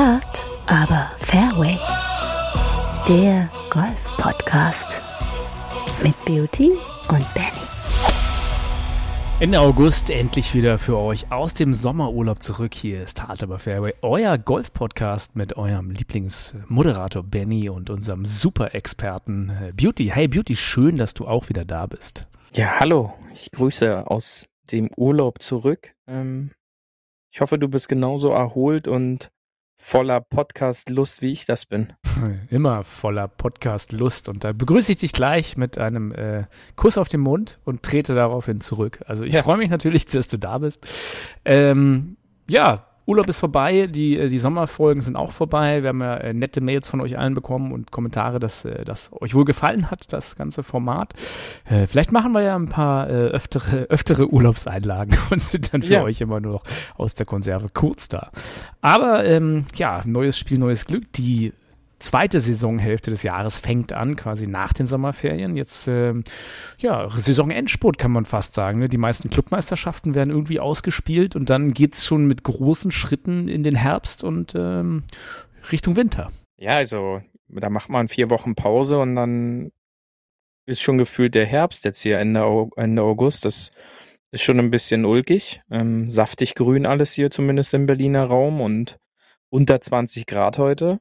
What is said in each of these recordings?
Hard, aber Fairway. Der Golf-Podcast mit Beauty und Benny. Ende August endlich wieder für euch aus dem Sommerurlaub zurück. Hier ist Hard aber Fairway, euer Golf-Podcast mit eurem Lieblingsmoderator Benny und unserem Super-Experten äh, Beauty. Hey Beauty, schön, dass du auch wieder da bist. Ja, hallo. Ich grüße aus dem Urlaub zurück. Ähm, ich hoffe, du bist genauso erholt und voller Podcast-Lust, wie ich das bin. Immer voller Podcast-Lust. Und da begrüße ich dich gleich mit einem äh, Kuss auf den Mund und trete daraufhin zurück. Also ich ja. freue mich natürlich, dass du da bist. Ähm, ja, Urlaub ist vorbei, die, äh, die Sommerfolgen sind auch vorbei. Wir haben ja äh, nette Mails von euch allen bekommen und Kommentare, dass äh, das euch wohl gefallen hat, das ganze Format. Äh, vielleicht machen wir ja ein paar äh, öftere, öftere Urlaubseinlagen und sind dann für ja. euch immer nur noch aus der Konserve kurz da. Aber ähm, ja, neues Spiel, neues Glück. Die zweite Saisonhälfte des Jahres fängt an, quasi nach den Sommerferien. Jetzt, ähm, ja, Saisonendspurt kann man fast sagen. Ne? Die meisten Clubmeisterschaften werden irgendwie ausgespielt und dann geht es schon mit großen Schritten in den Herbst und ähm, Richtung Winter. Ja, also da macht man vier Wochen Pause und dann ist schon gefühlt der Herbst jetzt hier Ende, Ende August. Das ist schon ein bisschen ulkig. Ähm, saftig grün alles hier, zumindest im Berliner Raum und unter 20 Grad heute.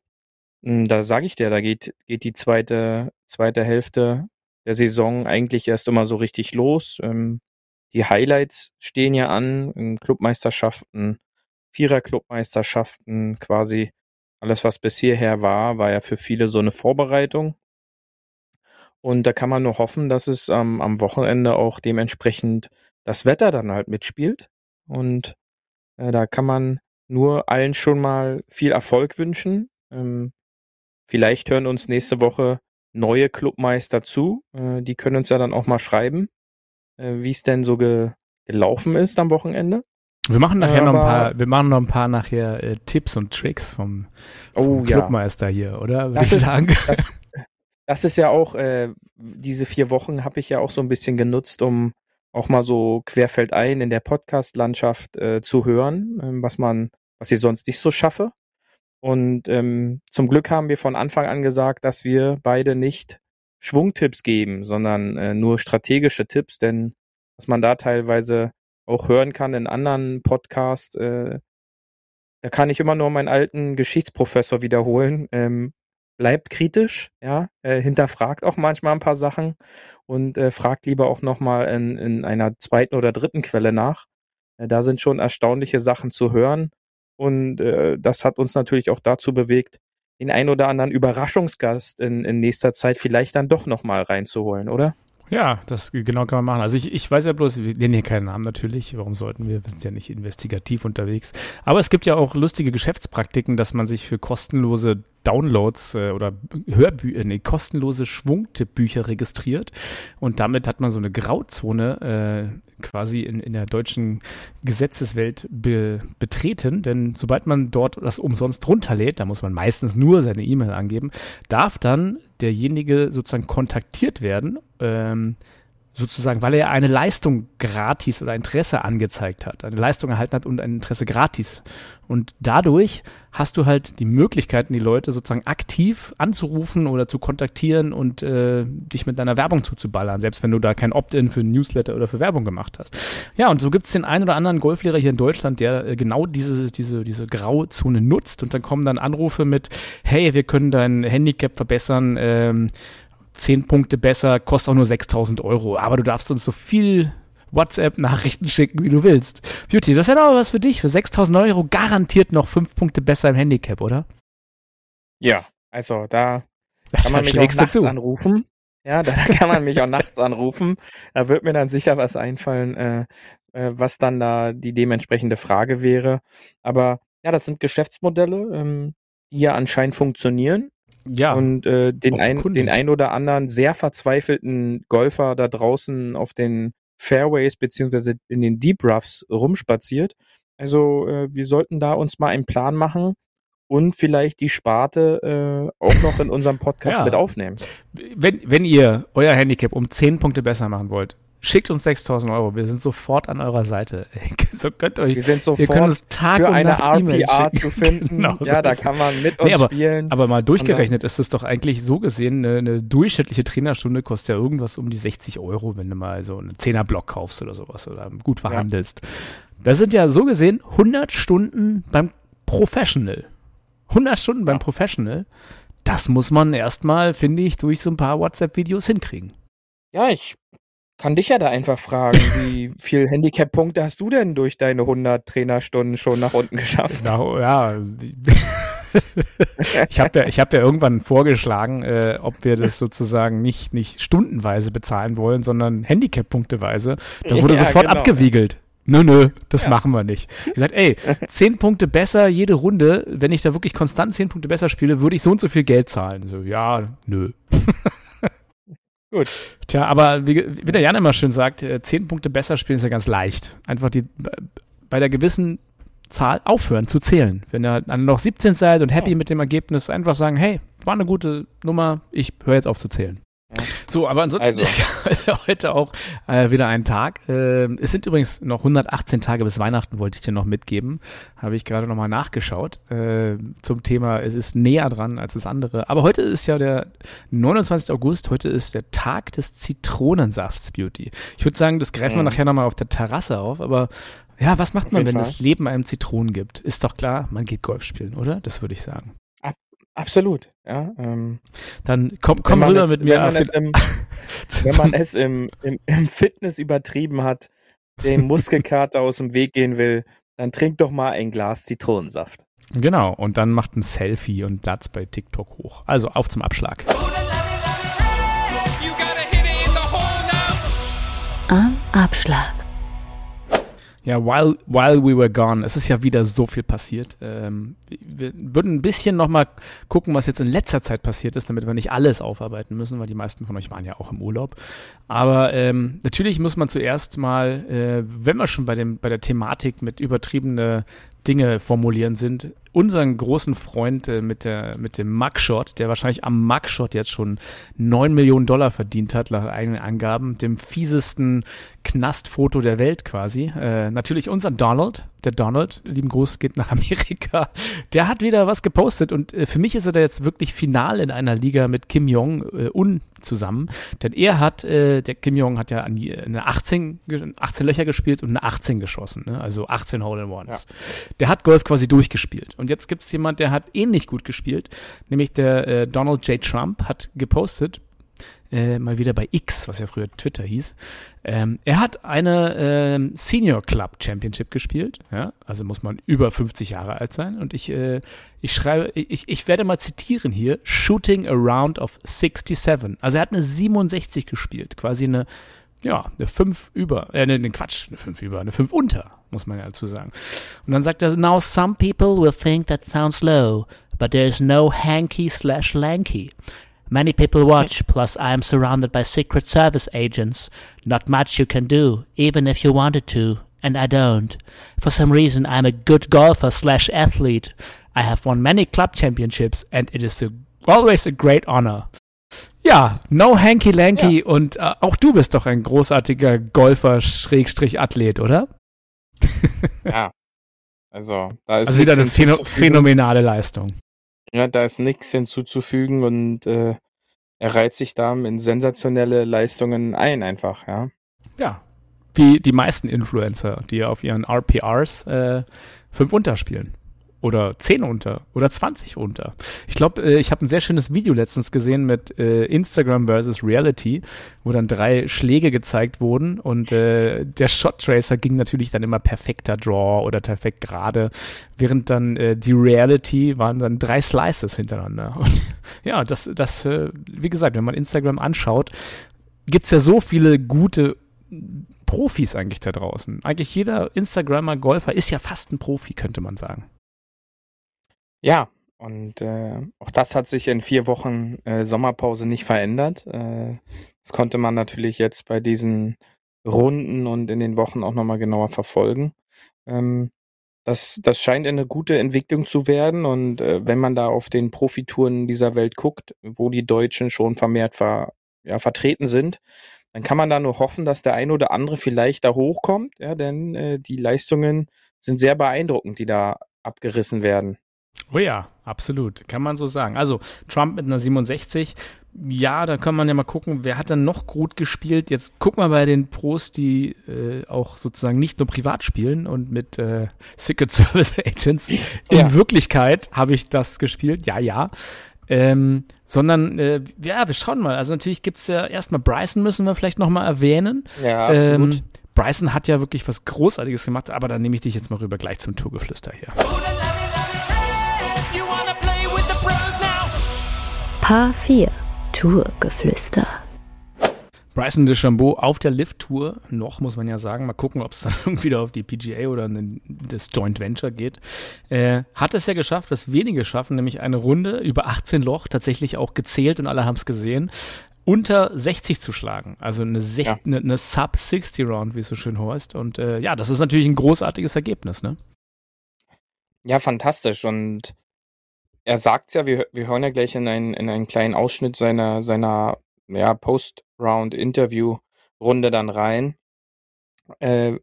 Hm, da sage ich dir, da geht, geht die zweite, zweite Hälfte der Saison eigentlich erst immer so richtig los. Ähm, die Highlights stehen ja an, Clubmeisterschaften, Vierer-Clubmeisterschaften, quasi alles, was bis hierher war, war ja für viele so eine Vorbereitung. Und da kann man nur hoffen, dass es ähm, am Wochenende auch dementsprechend das Wetter dann halt mitspielt. Und äh, da kann man nur allen schon mal viel Erfolg wünschen. Ähm, Vielleicht hören uns nächste Woche neue Clubmeister zu. Äh, die können uns ja dann auch mal schreiben, äh, wie es denn so ge gelaufen ist am Wochenende. Wir machen nachher Aber, noch ein paar, wir machen noch ein paar nachher äh, Tipps und Tricks vom, vom oh, Clubmeister ja. hier, oder? Das ist, das, das, ist ja auch, äh, diese vier Wochen habe ich ja auch so ein bisschen genutzt, um auch mal so querfeldein in der Podcast-Landschaft äh, zu hören, äh, was man, was ich sonst nicht so schaffe. Und ähm, zum Glück haben wir von Anfang an gesagt, dass wir beide nicht Schwungtipps geben, sondern äh, nur strategische Tipps, denn was man da teilweise auch hören kann in anderen Podcasts, äh, da kann ich immer nur meinen alten Geschichtsprofessor wiederholen. Ähm, bleibt kritisch, ja, äh, hinterfragt auch manchmal ein paar Sachen und äh, fragt lieber auch nochmal in, in einer zweiten oder dritten Quelle nach. Äh, da sind schon erstaunliche Sachen zu hören und äh, das hat uns natürlich auch dazu bewegt, den ein oder anderen Überraschungsgast in, in nächster Zeit vielleicht dann doch nochmal reinzuholen, oder? Ja, das genau kann man machen. Also ich, ich weiß ja bloß, wir nennen hier keinen Namen natürlich. Warum sollten wir? Wir sind ja nicht investigativ unterwegs. Aber es gibt ja auch lustige Geschäftspraktiken, dass man sich für kostenlose Downloads äh, oder Hörbücher, nee, kostenlose Schwungtippbücher registriert. Und damit hat man so eine Grauzone äh, quasi in, in der deutschen Gesetzeswelt be, betreten. Denn sobald man dort das umsonst runterlädt, da muss man meistens nur seine E-Mail angeben, darf dann derjenige sozusagen kontaktiert werden, ähm, sozusagen, weil er eine Leistung gratis oder Interesse angezeigt hat, eine Leistung erhalten hat und ein Interesse gratis. Und dadurch hast du halt die Möglichkeiten, die Leute sozusagen aktiv anzurufen oder zu kontaktieren und äh, dich mit deiner Werbung zuzuballern, selbst wenn du da kein Opt-in für Newsletter oder für Werbung gemacht hast. Ja, und so gibt es den einen oder anderen Golflehrer hier in Deutschland, der äh, genau diese, diese, diese Grauzone nutzt und dann kommen dann Anrufe mit, hey, wir können dein Handicap verbessern, ähm, 10 Punkte besser, kostet auch nur 6000 Euro. Aber du darfst uns so viel WhatsApp-Nachrichten schicken, wie du willst. Beauty, das ist ja doch was für dich. Für 6000 Euro garantiert noch 5 Punkte besser im Handicap, oder? Ja, also da kann man mich auch nachts zu. anrufen. Ja, da kann man mich auch nachts anrufen. Da wird mir dann sicher was einfallen, äh, äh, was dann da die dementsprechende Frage wäre. Aber ja, das sind Geschäftsmodelle, ähm, die ja anscheinend funktionieren. Ja. Und äh, den, ein, den ein oder anderen sehr verzweifelten Golfer da draußen auf den Fairways beziehungsweise in den Deep Roughs rumspaziert. Also äh, wir sollten da uns mal einen Plan machen und vielleicht die Sparte äh, auch noch in unserem Podcast ja. mit aufnehmen. Wenn, wenn ihr euer Handicap um 10 Punkte besser machen wollt, Schickt uns 6000 Euro. Wir sind sofort an eurer Seite. so könnt euch, wir sind sofort für eine RPA zu finden. genau, so ja, da kann man mit uns nee, aber, spielen. Aber mal durchgerechnet ist es doch eigentlich so gesehen, eine, eine, durchschnittliche Trainerstunde kostet ja irgendwas um die 60 Euro, wenn du mal so einen 10er Block kaufst oder sowas oder gut verhandelst. Ja. Das sind ja so gesehen 100 Stunden beim Professional. 100 Stunden beim Professional. Das muss man erstmal, finde ich, durch so ein paar WhatsApp-Videos hinkriegen. Ja, ich kann dich ja da einfach fragen, wie viel Handicap-Punkte hast du denn durch deine 100 Trainerstunden schon nach unten geschafft? Na, ja, ich habe ja, ich hab ja irgendwann vorgeschlagen, äh, ob wir das sozusagen nicht, nicht stundenweise bezahlen wollen, sondern Handicap-punkteweise. Da wurde ja, sofort genau. abgewiegelt. Nö, nö, das ja. machen wir nicht. Ich gesagt, ey, zehn Punkte besser jede Runde, wenn ich da wirklich konstant zehn Punkte besser spiele, würde ich so und so viel Geld zahlen. So, ja, nö. Gut. Tja, aber wie, wie der Jan immer schön sagt, äh, zehn Punkte besser spielen ist ja ganz leicht. Einfach die bei der gewissen Zahl aufhören zu zählen. Wenn ihr dann noch 17 seid und happy ja. mit dem Ergebnis, einfach sagen, hey, war eine gute Nummer, ich höre jetzt auf zu zählen. So, aber ansonsten also. ist ja heute auch äh, wieder ein Tag. Äh, es sind übrigens noch 118 Tage bis Weihnachten, wollte ich dir noch mitgeben. Habe ich gerade nochmal nachgeschaut äh, zum Thema, es ist näher dran als das andere. Aber heute ist ja der 29. August, heute ist der Tag des Zitronensafts, Beauty. Ich würde sagen, das greifen mhm. wir nachher nochmal auf der Terrasse auf, aber ja, was macht auf man, wenn Fall. das Leben einem Zitronen gibt? Ist doch klar, man geht Golf spielen, oder? Das würde ich sagen. Absolut, ja. Ähm, Dann komm, komm rüber es, mit mir. Wenn man, es im, wenn man es im, im, im, Fitness übertrieben hat, dem Muskelkater aus dem Weg gehen will, dann trink doch mal ein Glas Zitronensaft. Genau, und dann macht ein Selfie und Platz bei TikTok hoch. Also auf zum Abschlag. Am Abschlag. Ja, while, while we were gone, es ist ja wieder so viel passiert. Ähm, wir würden ein bisschen nochmal gucken, was jetzt in letzter Zeit passiert ist, damit wir nicht alles aufarbeiten müssen, weil die meisten von euch waren ja auch im Urlaub. Aber ähm, natürlich muss man zuerst mal, äh, wenn wir schon bei, dem, bei der Thematik mit übertriebene Dinge formulieren sind, unseren großen Freund äh, mit, der, mit dem Mugshot, der wahrscheinlich am Mugshot jetzt schon 9 Millionen Dollar verdient hat, nach eigenen Angaben, dem fiesesten Knastfoto der Welt quasi. Äh, natürlich unser Donald, der Donald, lieben Gruß, geht nach Amerika. Der hat wieder was gepostet und äh, für mich ist er da jetzt wirklich final in einer Liga mit Kim Jong-un äh, zusammen. Denn er hat, äh, der Kim Jong hat ja an die, eine 18, 18 Löcher gespielt und eine 18 geschossen, ne? also 18 Hole-in-Ones. Ja. Der hat Golf quasi durchgespielt. Und jetzt gibt es jemand, der hat ähnlich gut gespielt, nämlich der äh, Donald J. Trump hat gepostet, äh, mal wieder bei X, was ja früher Twitter hieß. Ähm, er hat eine ähm, Senior Club Championship gespielt, ja, also muss man über 50 Jahre alt sein. Und ich, äh, ich schreibe, ich, ich werde mal zitieren hier: Shooting a round of 67. Also er hat eine 67 gespielt, quasi eine ja, eine 5 über, äh, ne, ne, Quatsch, eine 5 über, eine 5 unter, muss man ja dazu sagen. Und dann sagt er, now some people will think that sounds low, but there is no hanky slash lanky. Many people watch, plus I am surrounded by Secret Service agents. Not much you can do, even if you wanted to, and I don't. For some reason, I'm a good golfer slash athlete. I have won many club championships, and it is a, always a great honor. Ja, no hanky lanky ja. und äh, auch du bist doch ein großartiger Golfer Schrägstrich Athlet, oder? ja. Also, da ist also wieder eine phänomenale Leistung. Ja, da ist nichts hinzuzufügen und äh, er reiht sich da in sensationelle Leistungen ein, einfach, ja. Ja, wie die meisten Influencer, die auf ihren RPRs äh, fünf unterspielen oder 10 unter oder 20 unter. Ich glaube, äh, ich habe ein sehr schönes Video letztens gesehen mit äh, Instagram versus Reality, wo dann drei Schläge gezeigt wurden und äh, der Shot Tracer ging natürlich dann immer perfekter Draw oder perfekt gerade, während dann äh, die Reality waren dann drei Slices hintereinander. Und ja, das, das, äh, wie gesagt, wenn man Instagram anschaut, gibt es ja so viele gute Profis eigentlich da draußen. Eigentlich jeder Instagrammer Golfer ist ja fast ein Profi, könnte man sagen. Ja, und äh, auch das hat sich in vier Wochen äh, Sommerpause nicht verändert. Äh, das konnte man natürlich jetzt bei diesen Runden und in den Wochen auch nochmal genauer verfolgen. Ähm, das, das scheint eine gute Entwicklung zu werden. Und äh, wenn man da auf den Profitouren dieser Welt guckt, wo die Deutschen schon vermehrt ver, ja, vertreten sind, dann kann man da nur hoffen, dass der eine oder andere vielleicht da hochkommt, ja, denn äh, die Leistungen sind sehr beeindruckend, die da abgerissen werden. Oh ja, absolut. Kann man so sagen. Also Trump mit einer 67. Ja, da kann man ja mal gucken, wer hat dann noch gut gespielt. Jetzt gucken wir bei den Pros, die äh, auch sozusagen nicht nur privat spielen und mit äh, Secret Service Agents. In ja. Wirklichkeit habe ich das gespielt. Ja, ja. Ähm, sondern äh, ja, wir schauen mal. Also natürlich gibt es ja erstmal Bryson müssen wir vielleicht nochmal erwähnen. Ja, absolut. Ähm, Bryson hat ja wirklich was Großartiges gemacht, aber dann nehme ich dich jetzt mal rüber gleich zum Tourgeflüster hier. Paar 4 Tourgeflüster. Bryson DeChambeau auf der Lift-Tour, noch muss man ja sagen, mal gucken, ob es dann wieder auf die PGA oder in das Joint Venture geht, äh, hat es ja geschafft, was wenige schaffen, nämlich eine Runde über 18 Loch, tatsächlich auch gezählt und alle haben es gesehen, unter 60 zu schlagen. Also eine, ja. eine, eine Sub-60-Round, wie es so schön heißt. Und äh, ja, das ist natürlich ein großartiges Ergebnis, ne? Ja, fantastisch. Und er sagt ja, wir, wir hören ja gleich in einen, in einen kleinen Ausschnitt seiner, seiner ja, Post-Round-Interview-Runde dann rein, äh,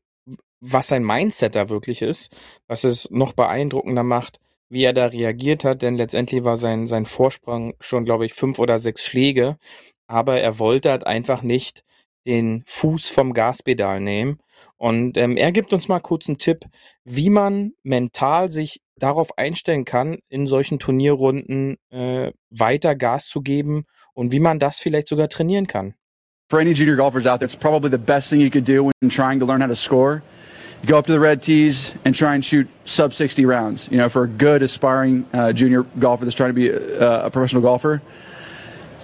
was sein Mindset da wirklich ist, was es noch beeindruckender macht, wie er da reagiert hat, denn letztendlich war sein, sein Vorsprung schon, glaube ich, fünf oder sechs Schläge, aber er wollte halt einfach nicht den Fuß vom Gaspedal nehmen. Und ähm, er gibt uns mal kurz einen Tipp, wie man mental sich darauf einstellen kann, in solchen Turnierrunden äh, weiter Gas zu geben und wie man das vielleicht sogar trainieren kann. For any junior golfers out there, it's probably the best thing you could do when trying to learn how to score. You go up to the red tees and try and shoot sub 60 rounds. You know, for a good aspiring uh, junior golfer that's trying to be a, a professional golfer,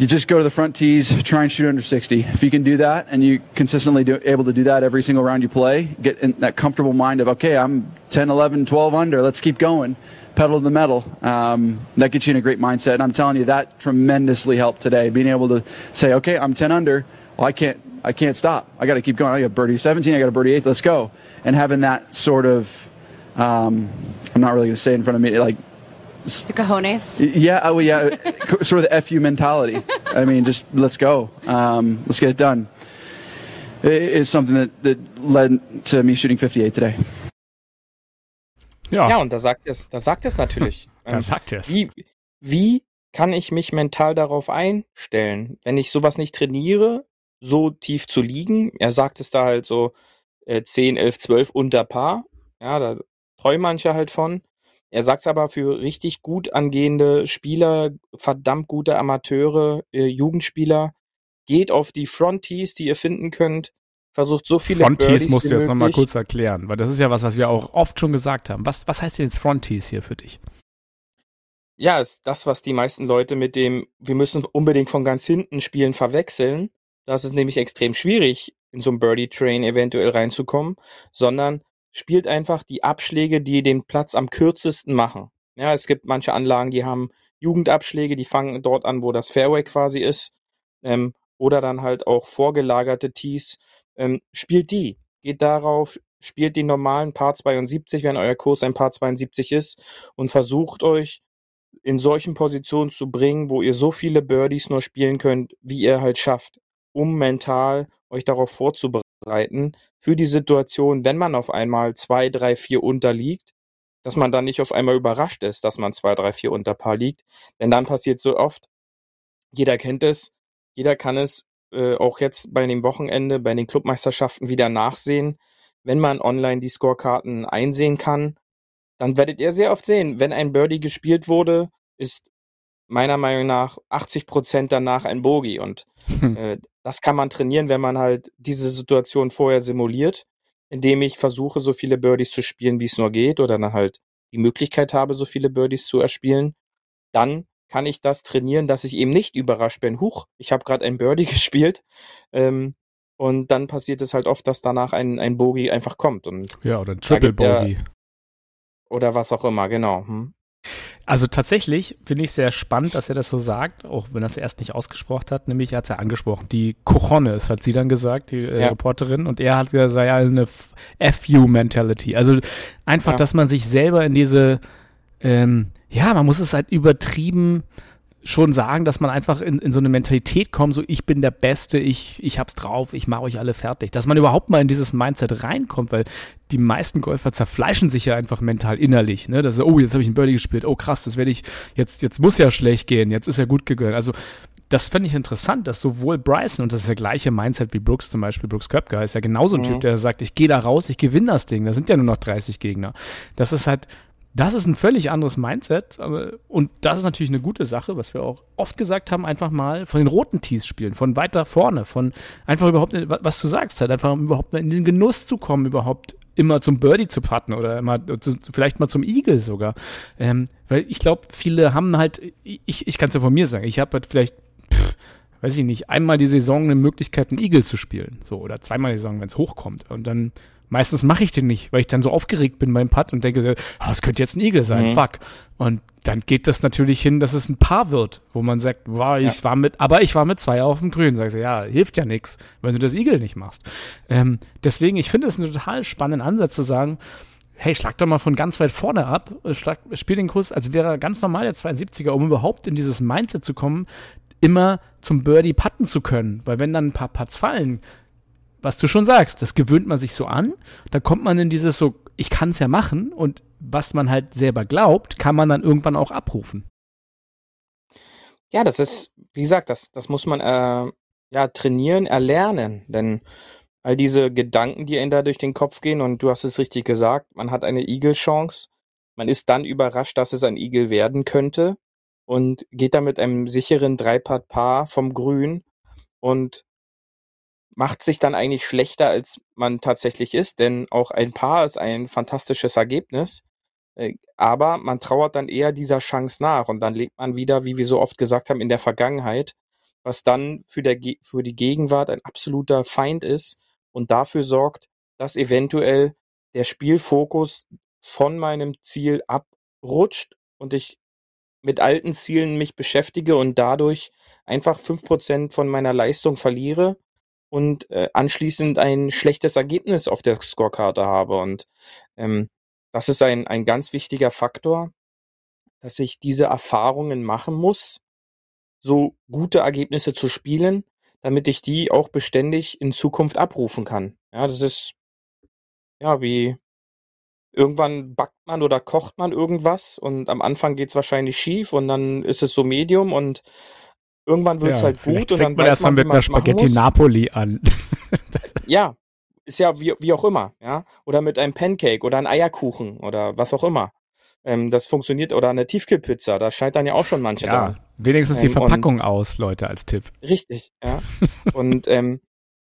you just go to the front tees, try and shoot under 60. If you can do that and you consistently do, able to do that every single round you play, get in that comfortable mind of, okay, I'm 10, 11, 12 under, let's keep going, pedal to the metal. Um, that gets you in a great mindset. And I'm telling you, that tremendously helped today. Being able to say, okay, I'm 10 under, well, I can't, I can't stop. I got to keep going. I got birdie 17, I got a birdie 8, let's go. And having that sort of, um, I'm not really going to say in front of me, like the cojones. Yeah, oh yeah, sort of the fu mentality. I mean, just let's go, um, let's get it done. It is something that, that led to me shooting 58 today. Ja, ja und da sagt es, da sagt es natürlich. da ähm, sagt es. Wie, wie kann ich mich mental darauf einstellen, wenn ich sowas nicht trainiere, so tief zu liegen? Er sagt es da halt so äh, 10, 11, 12 unter Paar. Ja, da träumen manche halt von. Er sagt es aber für richtig gut angehende Spieler, verdammt gute Amateure, äh, Jugendspieler, geht auf die Fronties, die ihr finden könnt, versucht so viele Fronties musst du jetzt nochmal kurz erklären, weil das ist ja was, was wir auch oft schon gesagt haben. Was, was heißt denn jetzt Fronties hier für dich? Ja, ist das, was die meisten Leute mit dem, wir müssen unbedingt von ganz hinten spielen, verwechseln. Das ist nämlich extrem schwierig, in so einem Birdie-Train eventuell reinzukommen, sondern spielt einfach die Abschläge, die den Platz am kürzesten machen. Ja, es gibt manche Anlagen, die haben Jugendabschläge, die fangen dort an, wo das Fairway quasi ist. Ähm, oder dann halt auch vorgelagerte Tees. Ähm, spielt die. Geht darauf, spielt die normalen Paar 72, wenn euer Kurs ein Paar 72 ist und versucht euch in solchen Positionen zu bringen, wo ihr so viele Birdies nur spielen könnt, wie ihr halt schafft, um mental euch darauf vorzubereiten für die Situation, wenn man auf einmal zwei, drei, vier unterliegt, dass man dann nicht auf einmal überrascht ist, dass man zwei, drei, vier unter Paar liegt. Denn dann passiert so oft, jeder kennt es, jeder kann es äh, auch jetzt bei dem Wochenende, bei den Clubmeisterschaften wieder nachsehen. Wenn man online die Scorekarten einsehen kann, dann werdet ihr sehr oft sehen, wenn ein Birdie gespielt wurde, ist meiner Meinung nach 80 Prozent danach ein Bogie. Und hm. äh, das kann man trainieren, wenn man halt diese Situation vorher simuliert, indem ich versuche, so viele Birdies zu spielen, wie es nur geht, oder dann halt die Möglichkeit habe, so viele Birdies zu erspielen. Dann kann ich das trainieren, dass ich eben nicht überrascht bin. Huch, ich habe gerade ein Birdie gespielt. Ähm, und dann passiert es halt oft, dass danach ein, ein Bogey einfach kommt. Und ja, oder ein Triple Bogey. Oder was auch immer, genau. Hm. Also tatsächlich finde ich sehr spannend, dass er das so sagt, auch wenn er es erst nicht ausgesprochen hat. Nämlich, er hat es ja angesprochen, die Cojones, hat sie dann gesagt, die äh, ja. Reporterin. Und er hat gesagt, ja, eine FU-Mentality. Also einfach, ja. dass man sich selber in diese, ähm, ja, man muss es halt übertrieben schon sagen, dass man einfach in, in so eine Mentalität kommt, so ich bin der Beste, ich, ich hab's drauf, ich mache euch alle fertig. Dass man überhaupt mal in dieses Mindset reinkommt, weil die meisten Golfer zerfleischen sich ja einfach mental innerlich. Ne? Das ist, oh, jetzt habe ich einen Birdie gespielt, oh krass, das werde ich, jetzt, jetzt muss ja schlecht gehen, jetzt ist ja gut gegangen. Also das fände ich interessant, dass sowohl Bryson, und das ist der gleiche Mindset wie Brooks zum Beispiel, Brooks Köpke ist ja genauso ein mhm. Typ, der sagt, ich gehe da raus, ich gewinne das Ding, da sind ja nur noch 30 Gegner. Das ist halt das ist ein völlig anderes Mindset. Aber, und das ist natürlich eine gute Sache, was wir auch oft gesagt haben, einfach mal von den roten Tees spielen, von weiter vorne, von einfach überhaupt, was du sagst, halt einfach überhaupt in den Genuss zu kommen, überhaupt immer zum Birdie zu patten oder immer zu, vielleicht mal zum Eagle sogar. Ähm, weil ich glaube, viele haben halt, ich, ich kann es ja von mir sagen, ich habe halt vielleicht, pff, weiß ich nicht, einmal die Saison eine Möglichkeit, einen Eagle zu spielen. So, oder zweimal die Saison, wenn es hochkommt. Und dann Meistens mache ich den nicht, weil ich dann so aufgeregt bin beim Putt und denke, oh, es könnte jetzt ein Igel sein, mhm. fuck. Und dann geht das natürlich hin, dass es ein Paar wird, wo man sagt, wow, ich ja. war mit, aber ich war mit zwei auf dem Grün. Sagst du, ja, hilft ja nichts, wenn du das Igel nicht machst. Ähm, deswegen, ich finde es einen total spannenden Ansatz zu sagen, hey, schlag doch mal von ganz weit vorne ab, schlag, spiel den Kurs, als wäre er ganz normal der 72er, um überhaupt in dieses Mindset zu kommen, immer zum Birdie putten zu können. Weil wenn dann ein paar Putts fallen, was du schon sagst, das gewöhnt man sich so an. Da kommt man in dieses so, ich kann es ja machen und was man halt selber glaubt, kann man dann irgendwann auch abrufen. Ja, das ist, wie gesagt, das, das muss man äh, ja trainieren, erlernen, denn all diese Gedanken, die einem da durch den Kopf gehen und du hast es richtig gesagt, man hat eine Igel-Chance, man ist dann überrascht, dass es ein Igel werden könnte und geht da mit einem sicheren Dreipart-Paar vom Grün und macht sich dann eigentlich schlechter, als man tatsächlich ist, denn auch ein Paar ist ein fantastisches Ergebnis. Äh, aber man trauert dann eher dieser Chance nach und dann legt man wieder, wie wir so oft gesagt haben, in der Vergangenheit, was dann für, der, für die Gegenwart ein absoluter Feind ist und dafür sorgt, dass eventuell der Spielfokus von meinem Ziel abrutscht und ich mit alten Zielen mich beschäftige und dadurch einfach fünf Prozent von meiner Leistung verliere und äh, anschließend ein schlechtes Ergebnis auf der Scorekarte habe. Und ähm, das ist ein, ein ganz wichtiger Faktor, dass ich diese Erfahrungen machen muss, so gute Ergebnisse zu spielen, damit ich die auch beständig in Zukunft abrufen kann. Ja, das ist ja wie irgendwann backt man oder kocht man irgendwas und am Anfang geht's wahrscheinlich schief und dann ist es so Medium und Irgendwann wird es ja, halt gut und dann man erstmal mit einer Spaghetti Napoli an. ja, ist ja wie, wie auch immer, ja. Oder mit einem Pancake oder einem Eierkuchen oder was auch immer. Ähm, das funktioniert oder eine Tiefkühlpizza, da scheitern ja auch schon manche ja, da. Wenigstens die ähm, Verpackung aus, Leute, als Tipp. Richtig, ja. und ähm,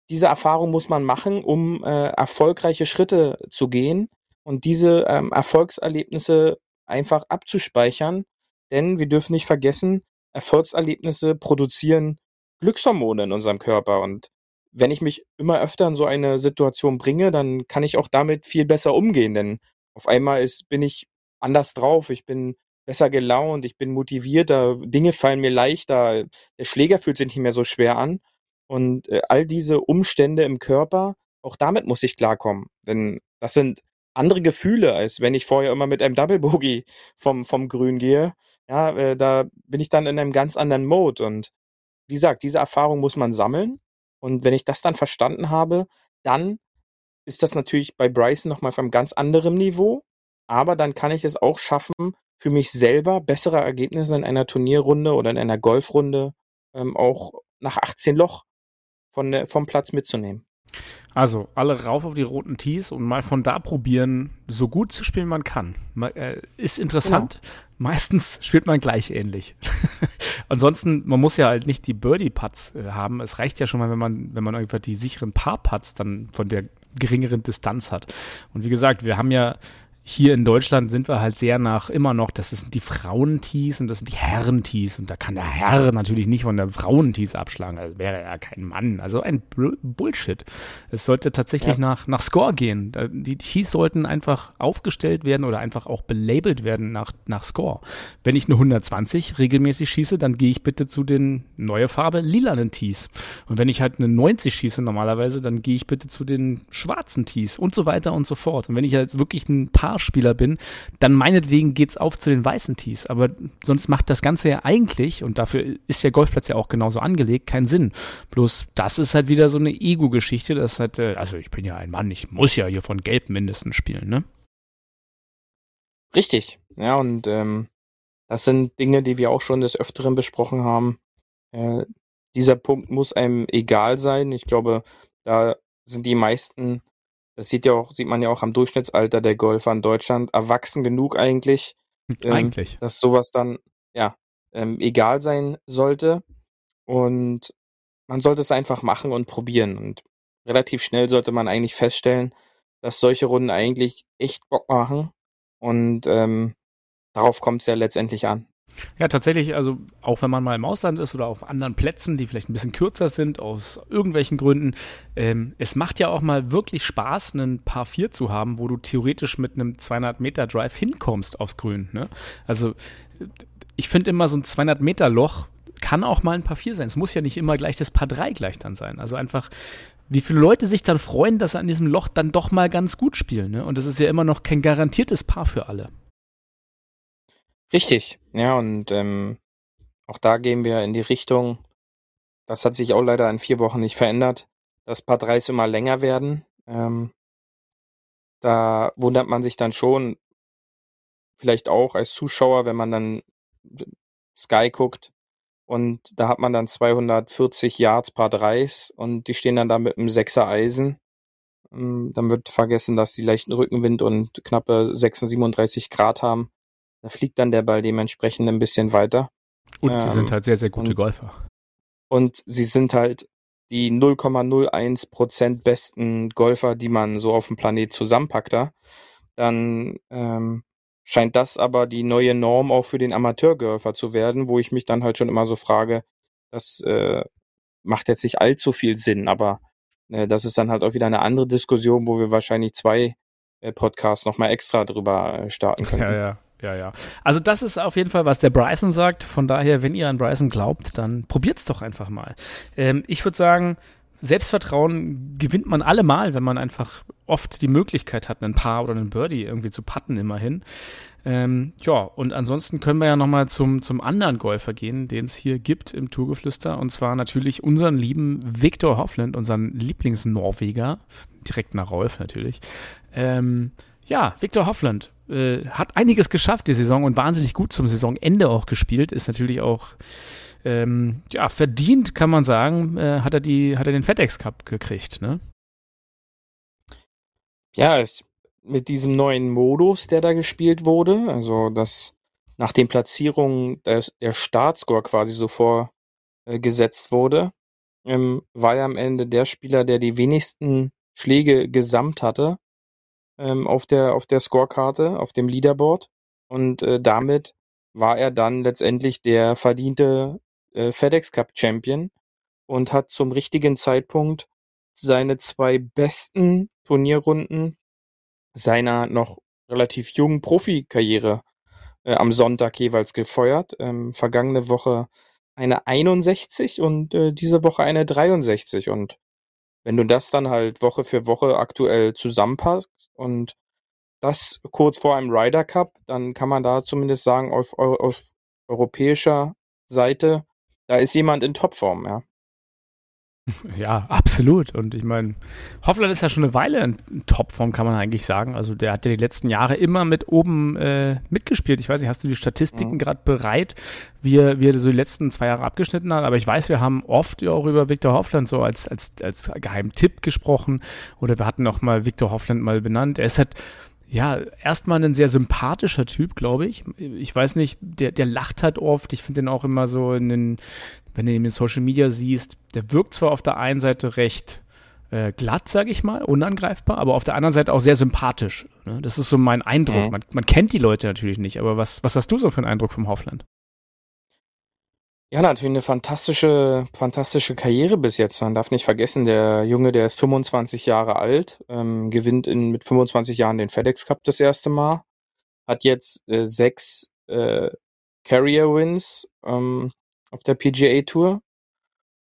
diese Erfahrung muss man machen, um äh, erfolgreiche Schritte zu gehen und diese ähm, Erfolgserlebnisse einfach abzuspeichern. Denn wir dürfen nicht vergessen, Erfolgserlebnisse produzieren Glückshormone in unserem Körper. Und wenn ich mich immer öfter in so eine Situation bringe, dann kann ich auch damit viel besser umgehen, denn auf einmal ist, bin ich anders drauf, ich bin besser gelaunt, ich bin motivierter, Dinge fallen mir leichter, der Schläger fühlt sich nicht mehr so schwer an. Und äh, all diese Umstände im Körper, auch damit muss ich klarkommen, denn das sind andere Gefühle, als wenn ich vorher immer mit einem Double Bogey vom, vom Grün gehe ja, äh, da bin ich dann in einem ganz anderen Mode. Und wie gesagt, diese Erfahrung muss man sammeln. Und wenn ich das dann verstanden habe, dann ist das natürlich bei Bryson nochmal auf einem ganz anderen Niveau. Aber dann kann ich es auch schaffen, für mich selber bessere Ergebnisse in einer Turnierrunde oder in einer Golfrunde ähm, auch nach 18 Loch von, der, vom Platz mitzunehmen. Also, alle rauf auf die roten Tees und mal von da probieren, so gut zu spielen man kann. Äh, ist interessant. Genau. Meistens spielt man gleich ähnlich. Ansonsten, man muss ja halt nicht die Birdie-Putts äh, haben. Es reicht ja schon mal, wenn man, wenn man einfach die sicheren Paar-Putts dann von der geringeren Distanz hat. Und wie gesagt, wir haben ja hier in Deutschland sind wir halt sehr nach immer noch, das sind die Frauentees und das sind die Herrentees. Und da kann der Herr natürlich nicht von der Frauentees abschlagen. Also wäre er kein Mann. Also ein Bullshit. Es sollte tatsächlich ja. nach, nach Score gehen. Die Tees sollten einfach aufgestellt werden oder einfach auch belabelt werden nach, nach Score. Wenn ich eine 120 regelmäßig schieße, dann gehe ich bitte zu den neue Farbe lilanen Tees. Und wenn ich halt eine 90 schieße normalerweise, dann gehe ich bitte zu den schwarzen Tees und so weiter und so fort. Und wenn ich jetzt wirklich ein paar Paar-Spieler bin, dann meinetwegen geht's auf zu den weißen Tees. Aber sonst macht das Ganze ja eigentlich, und dafür ist der Golfplatz ja auch genauso angelegt, keinen Sinn. Bloß das ist halt wieder so eine Ego-Geschichte, das halt, äh, also ich bin ja ein Mann, ich muss ja hier von Gelb mindestens spielen, ne? Richtig, ja, und ähm, das sind Dinge, die wir auch schon des Öfteren besprochen haben. Äh, dieser Punkt muss einem egal sein. Ich glaube, da sind die meisten, das sieht ja auch, sieht man ja auch am Durchschnittsalter der Golfer in Deutschland, erwachsen genug eigentlich, ähm, Eigentlich. dass sowas dann ja ähm, egal sein sollte. Und man sollte es einfach machen und probieren. Und relativ schnell sollte man eigentlich feststellen, dass solche Runden eigentlich echt Bock machen. Und ähm, darauf kommt es ja letztendlich an. Ja, tatsächlich, also auch wenn man mal im Ausland ist oder auf anderen Plätzen, die vielleicht ein bisschen kürzer sind, aus irgendwelchen Gründen, ähm, es macht ja auch mal wirklich Spaß, einen Paar 4 zu haben, wo du theoretisch mit einem 200 Meter Drive hinkommst aufs Grün. Ne? Also ich finde immer so ein 200 Meter Loch kann auch mal ein Paar 4 sein. Es muss ja nicht immer gleich das Paar 3 gleich dann sein. Also einfach, wie viele Leute sich dann freuen, dass sie an diesem Loch dann doch mal ganz gut spielen. Ne? Und das ist ja immer noch kein garantiertes Paar für alle. Richtig, ja, und ähm, auch da gehen wir in die Richtung, das hat sich auch leider in vier Wochen nicht verändert, dass Part 3s immer länger werden. Ähm, da wundert man sich dann schon, vielleicht auch als Zuschauer, wenn man dann Sky guckt und da hat man dann 240 Yards Paar 3s und die stehen dann da mit einem Sechser Eisen. Ähm, Dann wird vergessen, dass die leichten Rückenwind und knappe 36 Grad haben. Da fliegt dann der Ball dementsprechend ein bisschen weiter. Und Ähm, sie sind halt sehr, sehr gute und- Golfer. Und sie sind halt die 0,01 Prozent besten Golfer, die man so auf dem Planet zusammenpackt da. Dann ähm, scheint das aber die neue Norm auch für den Amateurgolfer zu werden, wo ich mich dann halt schon immer so frage, das äh, macht jetzt nicht allzu viel Sinn, aber äh, das ist dann halt auch wieder eine andere Diskussion, wo wir wahrscheinlich zwei äh, Podcasts nochmal extra drüber äh, starten können. Ja, ja. Ja, ja. Also das ist auf jeden Fall, was der Bryson sagt. Von daher, wenn ihr an Bryson glaubt, dann probiert's doch einfach mal. Ähm, ich würde sagen, Selbstvertrauen gewinnt man allemal, wenn man einfach oft die Möglichkeit hat, einen Paar oder einen Birdie irgendwie zu putten, immerhin. Ähm, ja, und ansonsten können wir ja nochmal zum, zum anderen Golfer gehen, den es hier gibt im Tourgeflüster. Und zwar natürlich unseren lieben Viktor Hoffland, unseren Lieblingsnorweger. Direkt nach Rolf natürlich. Ähm, ja, Viktor Hoffland äh, hat einiges geschafft die Saison und wahnsinnig gut zum Saisonende auch gespielt. Ist natürlich auch ähm, ja, verdient, kann man sagen, äh, hat er die, hat er den FedEx Cup gekriegt, ne? Ja, ich, mit diesem neuen Modus, der da gespielt wurde, also dass nach den Platzierungen der, der Startscore quasi so vorgesetzt wurde, ähm, war er am Ende der Spieler, der die wenigsten Schläge gesamt hatte ähm, auf der auf der Scorekarte, auf dem Leaderboard und äh, damit war er dann letztendlich der verdiente äh, FedEx Cup Champion und hat zum richtigen Zeitpunkt seine zwei besten Turnierrunden seiner noch relativ jungen Profikarriere äh, am Sonntag jeweils gefeuert. Ähm, vergangene Woche eine 61 und äh, diese Woche eine 63. Und wenn du das dann halt Woche für Woche aktuell zusammenpasst und das kurz vor einem Ryder Cup, dann kann man da zumindest sagen, auf, auf europäischer Seite, da ist jemand in Topform, ja. Ja, absolut. Und ich meine, Hoffland ist ja schon eine Weile in Topform, kann man eigentlich sagen. Also der hat ja die letzten Jahre immer mit oben äh, mitgespielt. Ich weiß nicht, hast du die Statistiken Mhm. gerade bereit, wie er, wie er so die letzten zwei Jahre abgeschnitten hat? Aber ich weiß, wir haben oft ja auch über Viktor Hoffland so als, als, als geheimen Tipp gesprochen. Oder wir hatten auch mal Viktor Hoffland mal benannt. Er ist halt ja, erstmal ein sehr sympathischer Typ, glaube ich. Ich weiß nicht, der, der lacht halt oft. Ich finde den auch immer so in den, wenn du ihn in Social Media siehst, der wirkt zwar auf der einen Seite recht äh, glatt, sage ich mal, unangreifbar, aber auf der anderen Seite auch sehr sympathisch. Ne? Das ist so mein Eindruck. Mhm. Man, man kennt die Leute natürlich nicht, aber was, was hast du so für einen Eindruck vom Hoffland? Ja, natürlich eine fantastische, fantastische Karriere bis jetzt. Man darf nicht vergessen, der Junge, der ist 25 Jahre alt, ähm, gewinnt in, mit 25 Jahren den FedEx Cup das erste Mal, hat jetzt äh, sechs äh, Carrier Wins ähm, auf der PGA Tour,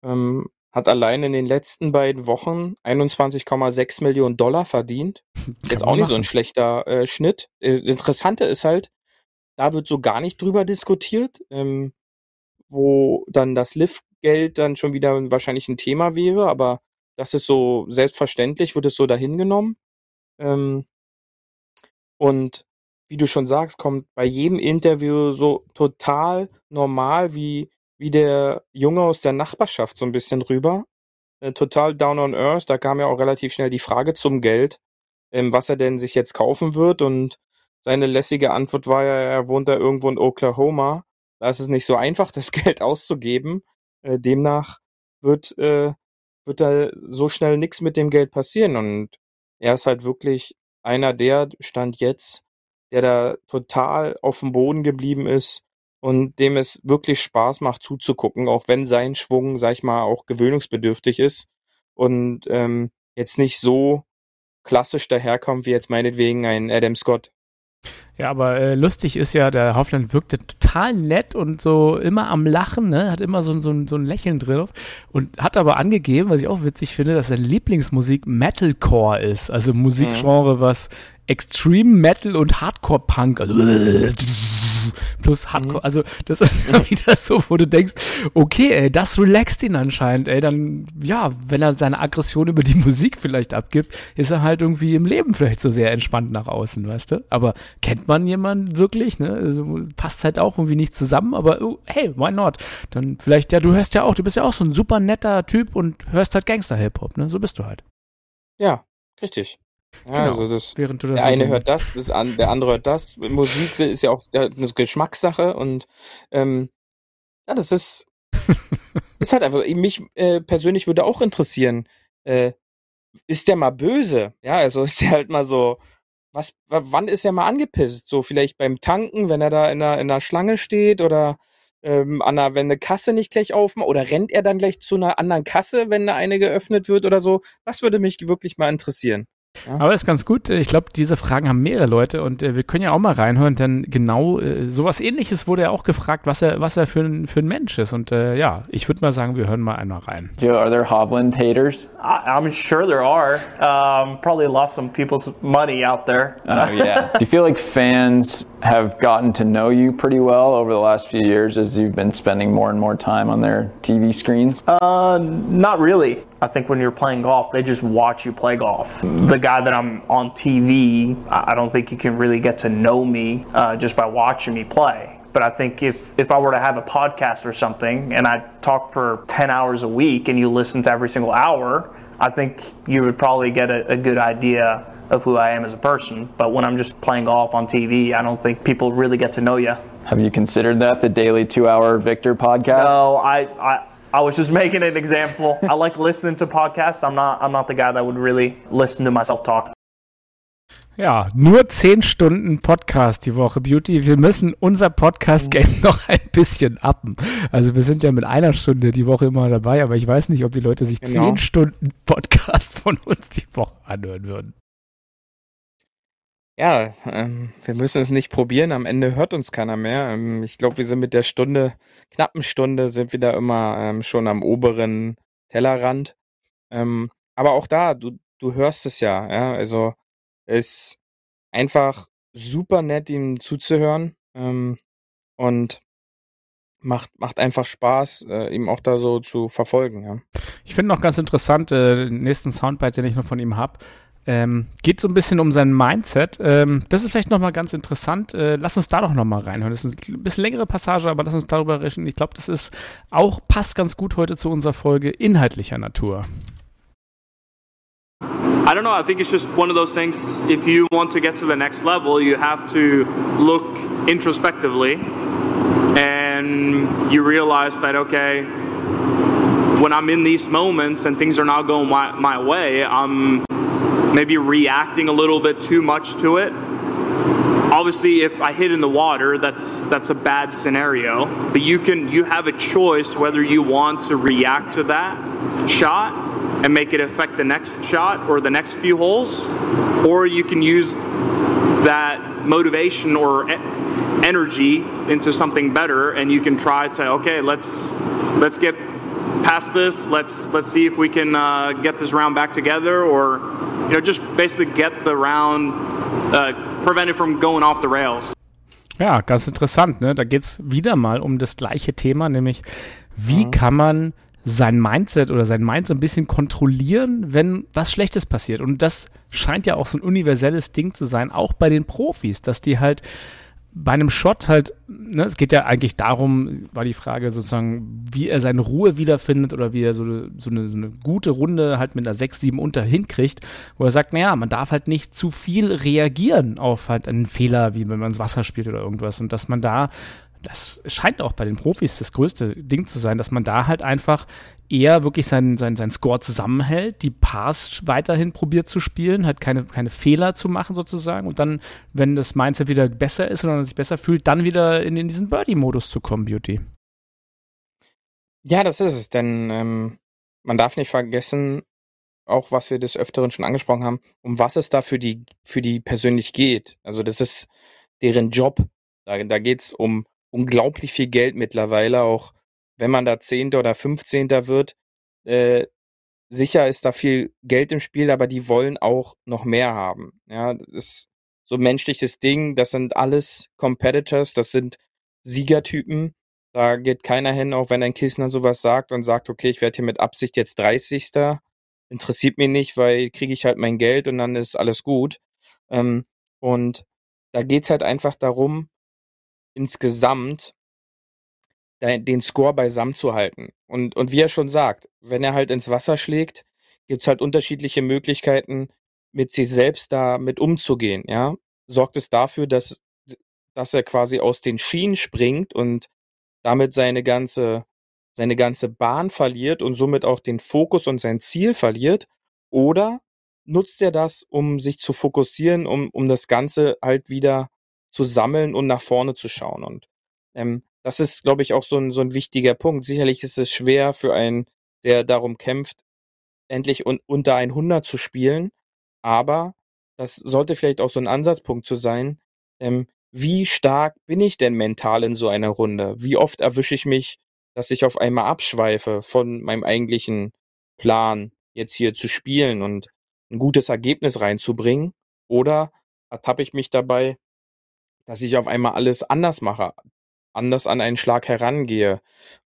ähm, hat allein in den letzten beiden Wochen 21,6 Millionen Dollar verdient. Jetzt auch nicht so ein schlechter äh, Schnitt. Äh, Interessante ist halt, da wird so gar nicht drüber diskutiert, ähm, wo dann das Lift-Geld dann schon wieder wahrscheinlich ein Thema wäre, aber das ist so selbstverständlich, wird es so dahingenommen. Ähm, und wie du schon sagst, kommt bei jedem Interview so total normal wie, wie der Junge aus der Nachbarschaft so ein bisschen rüber. Äh, total down on earth. Da kam ja auch relativ schnell die Frage zum Geld, ähm, was er denn sich jetzt kaufen wird. Und seine lässige Antwort war ja, er wohnt da irgendwo in Oklahoma. Da ist es nicht so einfach, das Geld auszugeben. Äh, demnach wird, äh, wird da so schnell nichts mit dem Geld passieren. Und er ist halt wirklich einer der, Stand jetzt, der da total auf dem Boden geblieben ist und dem es wirklich Spaß macht zuzugucken, auch wenn sein Schwung, sag ich mal, auch gewöhnungsbedürftig ist und ähm, jetzt nicht so klassisch daherkommt wie jetzt meinetwegen ein Adam Scott. Ja, aber äh, lustig ist ja, der Hoffland wirkte total nett und so immer am Lachen, ne? hat immer so, so, so ein Lächeln drin und hat aber angegeben, was ich auch witzig finde, dass seine Lieblingsmusik Metalcore ist, also Musikgenre, mhm. was Extreme Metal und Hardcore Punk, also plus Hardcore, mhm. also das ist wieder so, wo du denkst, okay, ey, das relaxt ihn anscheinend, ey, dann, ja, wenn er seine Aggression über die Musik vielleicht abgibt, ist er halt irgendwie im Leben vielleicht so sehr entspannt nach außen, weißt du? Aber kennt man jemanden wirklich, ne? Also, passt halt auch irgendwie nicht zusammen, aber oh, hey, why not? Dann vielleicht, ja, du hörst ja auch, du bist ja auch so ein super netter Typ und hörst halt Gangster-Hip-Hop, ne? So bist du halt. Ja, richtig. Ja, genau. also das, Während du das der eine so hört das, das an, der andere hört das. Musik ist ja auch eine Geschmackssache und ähm, ja, das ist ist halt einfach. Mich äh, persönlich würde auch interessieren, äh, ist der mal böse? Ja, also ist der halt mal so. Was, wann ist er mal angepisst? So vielleicht beim Tanken, wenn er da in der, in der Schlange steht oder ähm, an einer, wenn eine Kasse nicht gleich aufmacht oder rennt er dann gleich zu einer anderen Kasse, wenn da eine geöffnet wird oder so? Das würde mich wirklich mal interessieren. Ja. Aber ist ganz gut. Ich glaube, diese Fragen haben mehrere Leute und äh, wir können ja auch mal reinhören, denn genau äh, sowas ähnliches wurde ja auch gefragt, was er, was er für ein, für ein Mensch ist. Und äh, ja, ich würde mal sagen, wir hören mal einmal rein. Yeah, are there Hovland haters? I, I'm sure there are. Um, probably lost some people's money out there. Oh, yeah. Do you feel like fans have gotten to know you pretty well over the last few years as you've been spending more and more time on their TV screens? Uh, not really. I think when you're playing golf, they just watch you play golf. The guy that I'm on TV, I don't think you can really get to know me uh, just by watching me play. But I think if, if I were to have a podcast or something and I talk for 10 hours a week and you listen to every single hour, I think you would probably get a, a good idea of who I am as a person. But when I'm just playing golf on TV, I don't think people really get to know you. Have you considered that the daily two hour Victor podcast? No, I, I I was just making an example. I like listening to podcasts. I'm not I'm not the guy that would really listen to myself talk. Ja, nur zehn Stunden Podcast die Woche, Beauty. Wir müssen unser Podcast-Game noch ein bisschen appen. Also wir sind ja mit einer Stunde die Woche immer dabei, aber ich weiß nicht, ob die Leute sich genau. zehn Stunden Podcast von uns die Woche anhören würden. Ja, ähm, wir müssen es nicht probieren. Am Ende hört uns keiner mehr. Ähm, ich glaube, wir sind mit der Stunde, knappen Stunde, sind wir da immer ähm, schon am oberen Tellerrand. Ähm, aber auch da, du, du hörst es ja. ja? Also ist einfach super nett, ihm zuzuhören ähm, und macht, macht einfach Spaß, äh, ihm auch da so zu verfolgen. Ja. Ich finde noch ganz interessant, äh, den nächsten Soundbite, den ich noch von ihm habe, ähm, geht so ein bisschen um sein Mindset. Ähm, das ist vielleicht nochmal ganz interessant. Äh, lass uns da doch nochmal reinhören. Das ist ein bisschen längere Passage, aber lass uns darüber reden. Ich glaube, das ist auch, passt ganz gut heute zu unserer Folge inhaltlicher Natur. I don't know. I think it's just one of those things. If you want to get to the next level, you have to look introspectively and you realize that, okay, when I'm in these moments and things are not going my, my way, I'm maybe reacting a little bit too much to it. Obviously, if I hit in the water, that's that's a bad scenario. But you can you have a choice whether you want to react to that shot and make it affect the next shot or the next few holes, or you can use that motivation or energy into something better, and you can try to okay, let's let's get past this. Let's let's see if we can uh, get this round back together, or you know, just basically get the round uh, prevented from going off the rails. Ja, ganz interessant. Ne? Da geht es wieder mal um das gleiche Thema, nämlich wie mhm. kann man sein Mindset oder sein Mind so ein bisschen kontrollieren, wenn was Schlechtes passiert. Und das scheint ja auch so ein universelles Ding zu sein, auch bei den Profis, dass die halt bei einem Shot halt, ne, es geht ja eigentlich darum, war die Frage sozusagen, wie er seine Ruhe wiederfindet oder wie er so, so, eine, so eine gute Runde halt mit einer 6, 7 unter hinkriegt, wo er sagt, naja, man darf halt nicht zu viel reagieren auf halt einen Fehler, wie wenn man ins Wasser spielt oder irgendwas. Und dass man da das scheint auch bei den Profis das größte Ding zu sein, dass man da halt einfach eher wirklich seinen sein, sein Score zusammenhält, die Pass weiterhin probiert zu spielen, halt keine, keine Fehler zu machen sozusagen und dann, wenn das Mindset wieder besser ist oder man sich besser fühlt, dann wieder in, in diesen Birdie-Modus zu kommen, Beauty. Ja, das ist es, denn ähm, man darf nicht vergessen, auch was wir des Öfteren schon angesprochen haben, um was es da für die, für die persönlich geht. Also das ist deren Job. Da, da geht es um unglaublich viel Geld mittlerweile, auch wenn man da Zehnter oder Fünfzehnter wird. Äh, sicher ist da viel Geld im Spiel, aber die wollen auch noch mehr haben. Ja, das ist so ein menschliches Ding. Das sind alles Competitors, das sind Siegertypen. Da geht keiner hin, auch wenn ein Kissner sowas sagt und sagt, okay, ich werde hier mit Absicht jetzt 30. Interessiert mich nicht, weil kriege ich halt mein Geld und dann ist alles gut. Ähm, und da geht's halt einfach darum, insgesamt den Score beisammen zu halten. Und, und wie er schon sagt, wenn er halt ins Wasser schlägt, gibt's halt unterschiedliche Möglichkeiten, mit sich selbst da mit umzugehen, ja. Sorgt es dafür, dass, dass er quasi aus den Schienen springt und damit seine ganze, seine ganze Bahn verliert und somit auch den Fokus und sein Ziel verliert? Oder nutzt er das, um sich zu fokussieren, um, um das Ganze halt wieder zu sammeln und nach vorne zu schauen. Und ähm, das ist, glaube ich, auch so ein, so ein wichtiger Punkt. Sicherlich ist es schwer für einen, der darum kämpft, endlich un unter 100 zu spielen, aber das sollte vielleicht auch so ein Ansatzpunkt zu sein. Ähm, wie stark bin ich denn mental in so einer Runde? Wie oft erwische ich mich, dass ich auf einmal abschweife von meinem eigentlichen Plan, jetzt hier zu spielen und ein gutes Ergebnis reinzubringen? Oder ertappe ich mich dabei, dass ich auf einmal alles anders mache, anders an einen Schlag herangehe,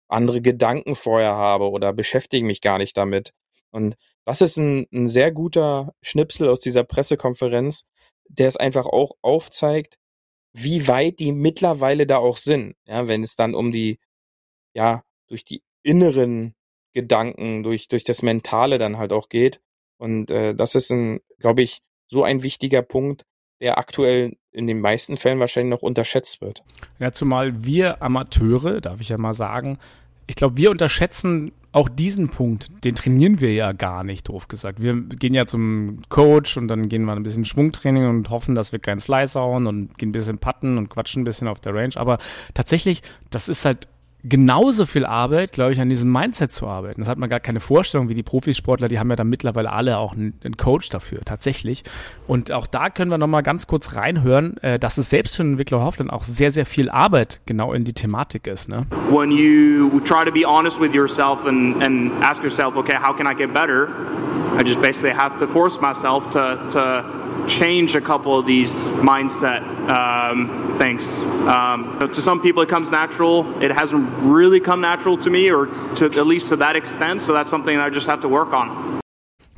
andere Gedanken vorher habe oder beschäftige mich gar nicht damit. Und das ist ein, ein sehr guter Schnipsel aus dieser Pressekonferenz, der es einfach auch aufzeigt, wie weit die mittlerweile da auch sind. Ja, wenn es dann um die, ja, durch die inneren Gedanken, durch, durch das Mentale dann halt auch geht. Und äh, das ist ein, glaube ich, so ein wichtiger Punkt, der aktuell in den meisten Fällen wahrscheinlich noch unterschätzt wird. Ja, zumal wir Amateure, darf ich ja mal sagen, ich glaube, wir unterschätzen auch diesen Punkt, den trainieren wir ja gar nicht, doof gesagt. Wir gehen ja zum Coach und dann gehen wir ein bisschen Schwungtraining und hoffen, dass wir keinen Slice hauen und gehen ein bisschen putten und quatschen ein bisschen auf der Range. Aber tatsächlich, das ist halt genauso viel Arbeit, glaube ich, an diesem Mindset zu arbeiten. Das hat man gar keine Vorstellung, wie die Profisportler, die haben ja dann mittlerweile alle auch einen, Coach dafür, tatsächlich. Und auch da können wir nochmal ganz kurz reinhören, äh, dass es selbst für einen Entwickler Hoffland auch sehr, sehr viel Arbeit genau in die Thematik ist. Ne? When you try to be honest with yourself and, and ask yourself, okay, how can I get better? I just basically have to force myself to, to change a couple of these mindset um, things. Um, to some people, it comes natural. It hasn't really come natural to me, or to at least to that extent. So that's something I just have to work on.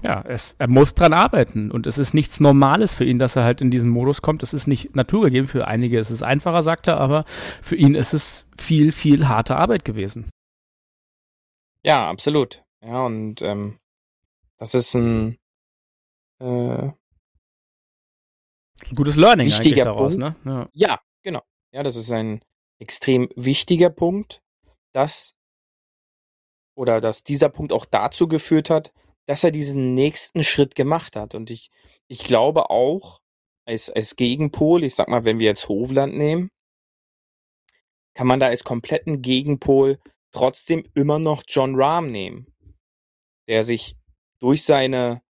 Ja, es, er muss dran arbeiten und es ist nichts Normales für ihn, dass er halt in diesen Modus kommt. Es ist nicht naturgegeben. Für einige ist es einfacher, sagt er, aber für ihn ist es viel, viel harte Arbeit gewesen. Ja, absolut. Ja, und ähm, das ist ein äh, ein gutes Learning wichtiger daraus, Punkt. ne? Ja. ja, genau. Ja, das ist ein extrem wichtiger Punkt, dass oder dass dieser Punkt auch dazu geführt hat, dass er diesen nächsten Schritt gemacht hat. Und ich, ich glaube auch, als, als Gegenpol, ich sag mal, wenn wir jetzt Hovland nehmen, kann man da als kompletten Gegenpol trotzdem immer noch John Rahm nehmen, der sich durch seine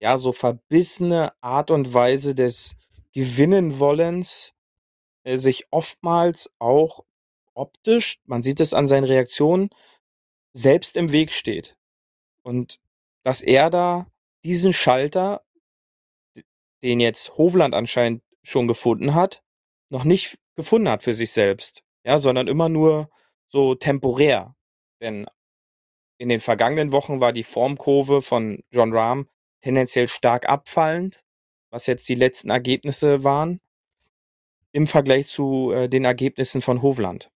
ja so verbissene Art und Weise des Gewinnenwollens äh, sich oftmals auch optisch, man sieht es an seinen Reaktionen, selbst im Weg steht. Und dass er da diesen Schalter, den jetzt Hovland anscheinend schon gefunden hat, noch nicht gefunden hat für sich selbst. Ja, sondern immer nur so temporär. Denn in den vergangenen Wochen war die Formkurve von John Rahm tendenziell stark abfallend, was jetzt die letzten Ergebnisse waren, im Vergleich zu äh, den Ergebnissen von Hovland.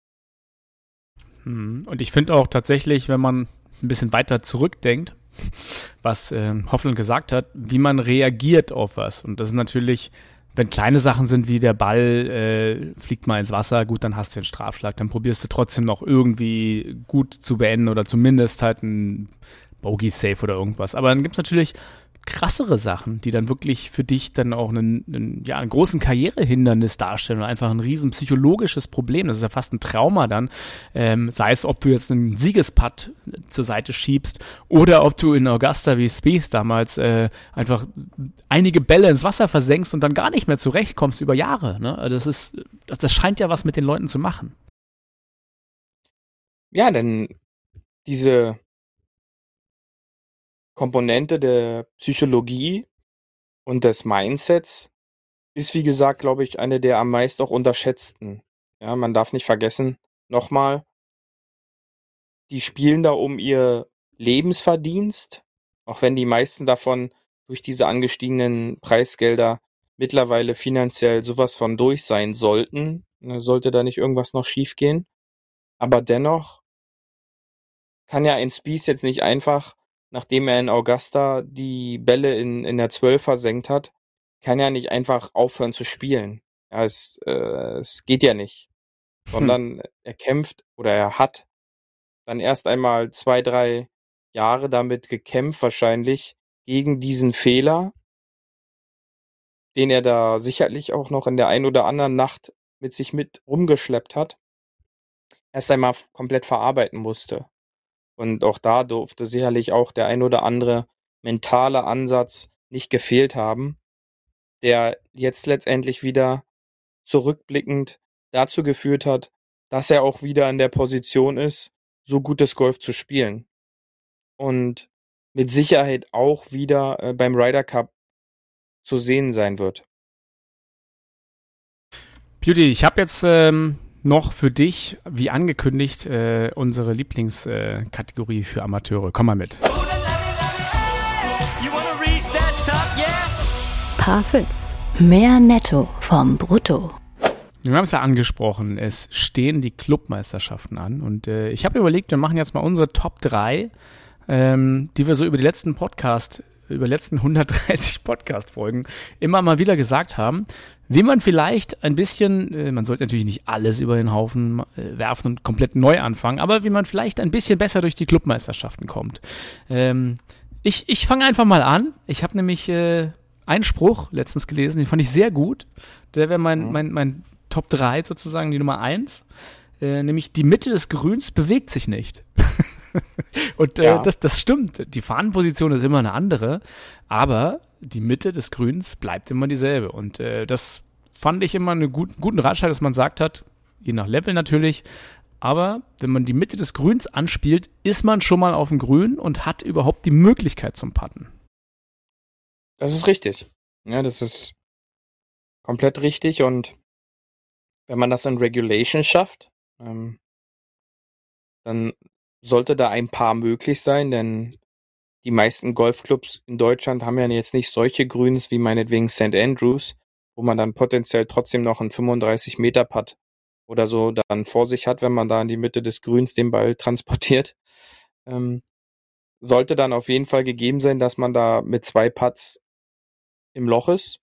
Hm, und ich finde auch tatsächlich, wenn man ein bisschen weiter zurückdenkt, was äh, Hoffland gesagt hat, wie man reagiert auf was. Und das ist natürlich wenn kleine Sachen sind wie der Ball äh, fliegt mal ins Wasser, gut, dann hast du den Strafschlag. Dann probierst du trotzdem noch irgendwie gut zu beenden oder zumindest halt ein Bogey-Safe oder irgendwas. Aber dann gibt es natürlich krassere Sachen, die dann wirklich für dich dann auch einen, einen, ja, einen großen Karrierehindernis darstellen und einfach ein riesen psychologisches Problem. Das ist ja fast ein Trauma dann. Ähm, sei es, ob du jetzt einen Siegesputt zur Seite schiebst oder ob du in Augusta wie Spieth damals äh, einfach einige Bälle ins Wasser versenkst und dann gar nicht mehr zurechtkommst über Jahre. Ne? Also das ist, das, das scheint ja was mit den Leuten zu machen. Ja, denn diese Komponente der Psychologie und des Mindsets ist, wie gesagt, glaube ich, eine der am meisten auch unterschätzten. Ja, man darf nicht vergessen, nochmal, die spielen da um ihr Lebensverdienst, auch wenn die meisten davon durch diese angestiegenen Preisgelder mittlerweile finanziell sowas von durch sein sollten. Ne, sollte da nicht irgendwas noch schiefgehen. Aber dennoch kann ja ein Spieß jetzt nicht einfach nachdem er in Augusta die Bälle in, in der 12 versenkt hat, kann er nicht einfach aufhören zu spielen. Ja, es, äh, es geht ja nicht. Sondern hm. er kämpft oder er hat dann erst einmal zwei, drei Jahre damit gekämpft, wahrscheinlich, gegen diesen Fehler, den er da sicherlich auch noch in der ein oder anderen Nacht mit sich mit rumgeschleppt hat, erst einmal komplett verarbeiten musste. Und auch da durfte sicherlich auch der ein oder andere mentale Ansatz nicht gefehlt haben, der jetzt letztendlich wieder zurückblickend dazu geführt hat, dass er auch wieder in der Position ist, so gutes Golf zu spielen. Und mit Sicherheit auch wieder äh, beim Ryder Cup zu sehen sein wird. Beauty, ich habe jetzt ähm, noch für dich, wie angekündigt, äh, unsere Lieblingskategorie äh, für Amateure. Komm mal mit. Paar 5. Mehr Netto vom Brutto. Wir haben es ja angesprochen, es stehen die Clubmeisterschaften an und äh, ich habe überlegt, wir machen jetzt mal unsere Top 3, ähm, die wir so über die letzten Podcast, über die letzten 130 Podcast-Folgen immer mal wieder gesagt haben wie man vielleicht ein bisschen, äh, man sollte natürlich nicht alles über den Haufen äh, werfen und komplett neu anfangen, aber wie man vielleicht ein bisschen besser durch die Clubmeisterschaften kommt. Ähm, ich ich fange einfach mal an. Ich habe nämlich äh, einen Spruch letztens gelesen, den fand ich sehr gut. Der wäre mein, mein, mein Top 3 sozusagen, die Nummer 1. Äh, nämlich die Mitte des Grüns bewegt sich nicht. und äh, ja. das, das stimmt. Die Fahnenposition ist immer eine andere, aber die Mitte des Grüns bleibt immer dieselbe. Und äh, das fand ich immer einen gut, guten Ratschlag, dass man sagt hat, je nach Level natürlich, aber wenn man die Mitte des Grüns anspielt, ist man schon mal auf dem Grün und hat überhaupt die Möglichkeit zum Putten. Das ist richtig. Ja, das ist komplett richtig und wenn man das in Regulation schafft, ähm, dann sollte da ein paar möglich sein, denn die meisten Golfclubs in Deutschland haben ja jetzt nicht solche Grüns wie meinetwegen St. Andrews, wo man dann potenziell trotzdem noch einen 35 Meter Putt oder so dann vor sich hat, wenn man da in die Mitte des Grüns den Ball transportiert. Ähm, sollte dann auf jeden Fall gegeben sein, dass man da mit zwei Putts im Loch ist.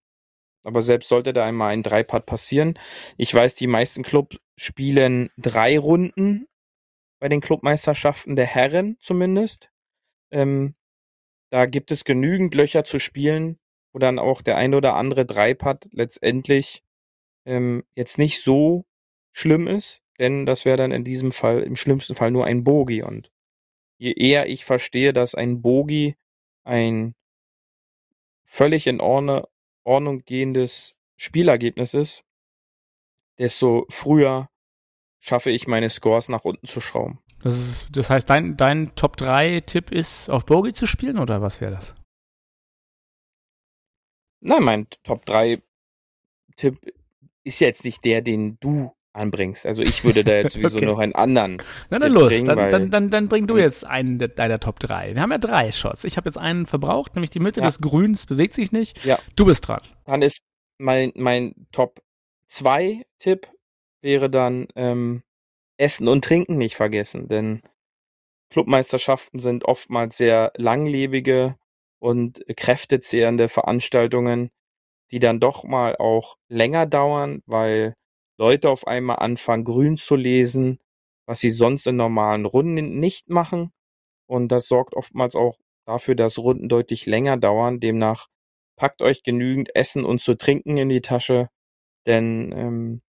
Aber selbst sollte da einmal ein Drei-Putt passieren. Ich weiß, die meisten Clubs spielen drei Runden bei den Clubmeisterschaften der Herren zumindest. Ähm, da gibt es genügend Löcher zu spielen, wo dann auch der ein oder andere Dreipad letztendlich ähm, jetzt nicht so schlimm ist, denn das wäre dann in diesem Fall im schlimmsten Fall nur ein Bogi und je eher ich verstehe, dass ein Bogi ein völlig in Ordnung, Ordnung gehendes Spielergebnis ist, desto früher schaffe ich meine Scores nach unten zu schrauben. Das, ist, das heißt, dein, dein Top 3 Tipp ist, auf Bogey zu spielen oder was wäre das? Nein, mein Top 3 Tipp ist jetzt nicht der, den du anbringst. Also ich würde da jetzt sowieso Okay. noch einen anderen. Na dann Tipp los, bringen, dann, dann, dann, dann bring du jetzt einen de- deiner Top 3. Wir haben ja drei Shots. Ich habe jetzt einen verbraucht, nämlich die Mitte Ja. des Grüns bewegt sich nicht. Ja. Du bist dran. Dann ist mein, mein Top 2 Tipp wäre dann ähm, Essen und Trinken nicht vergessen, denn Clubmeisterschaften sind oftmals sehr langlebige und kräftezehrende Veranstaltungen, die dann doch mal auch länger dauern, weil Leute auf einmal anfangen, grün zu lesen, was sie sonst in normalen Runden nicht machen. Und das sorgt oftmals auch dafür, dass Runden deutlich länger dauern. Demnach packt euch genügend Essen und zu trinken in die Tasche, denn ähm,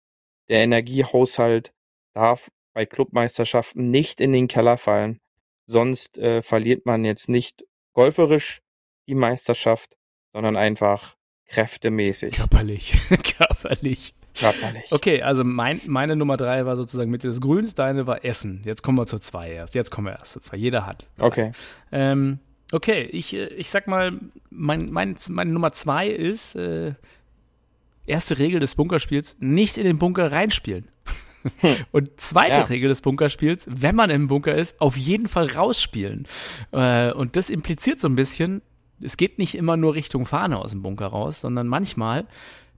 der Energiehaushalt darf bei Clubmeisterschaften nicht in den Keller fallen. Sonst äh, verliert man jetzt nicht golferisch die Meisterschaft, sondern einfach kräftemäßig, Körperlich. Körperlich. körperlich. Okay, also mein, meine Nummer 3 war sozusagen Mitte des Grüns, deine war Essen. Jetzt kommen wir zur 2 erst. Jetzt kommen wir erst zur 2. Jeder hat. drei. Okay. Ähm, okay, ich, äh, ich sag mal, mein, mein, meine Nummer 2 ist, äh, erste Regel des Bunkerspiels, nicht in den Bunker reinspielen. Und zweite Ja. Regel des Bunkerspiels, wenn man im Bunker ist, auf jeden Fall rausspielen. Äh, und das impliziert so ein bisschen, es geht nicht immer nur Richtung Fahne aus dem Bunker raus, sondern manchmal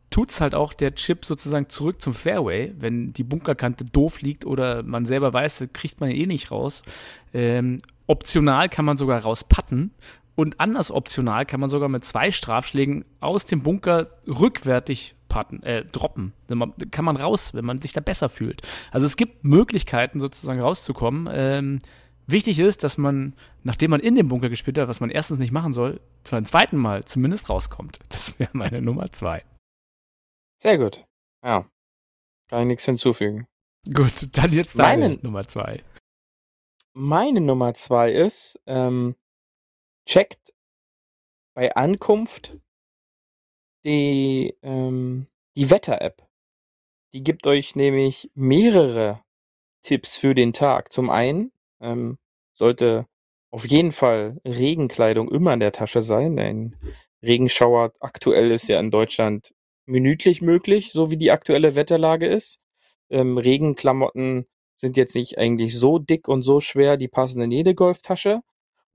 tut's halt auch der Chip sozusagen zurück zum Fairway, wenn die Bunkerkante doof liegt oder man selber weiß, kriegt man ihn eh nicht raus. Ähm, optional kann man sogar rauspatten und anders optional kann man sogar mit zwei Strafschlägen aus dem Bunker rückwärtig patten, äh, droppen. Man- Kann man raus, wenn man sich da besser fühlt. Also es gibt Möglichkeiten sozusagen rauszukommen. Ähm, wichtig ist, dass man, nachdem man in dem Bunker gespielt hat, was man erstens nicht machen soll, beim zweiten Mal zumindest rauskommt. Das wäre meine Nummer zwei. Sehr gut. Ja. Kann ich nichts hinzufügen. Gut, dann jetzt deine Meine- Nummer zwei. Meine Nummer zwei ist, ähm, checkt bei Ankunft die, ähm, die Wetter-App. Die gibt euch nämlich mehrere Tipps für den Tag. Zum einen ähm, sollte auf jeden Fall Regenkleidung immer in der Tasche sein. Ein Regenschauer aktuell ist ja in Deutschland minütlich möglich, so wie die aktuelle Wetterlage ist. Ähm, Regenklamotten sind jetzt nicht eigentlich so dick und so schwer, die passen in jede Golftasche.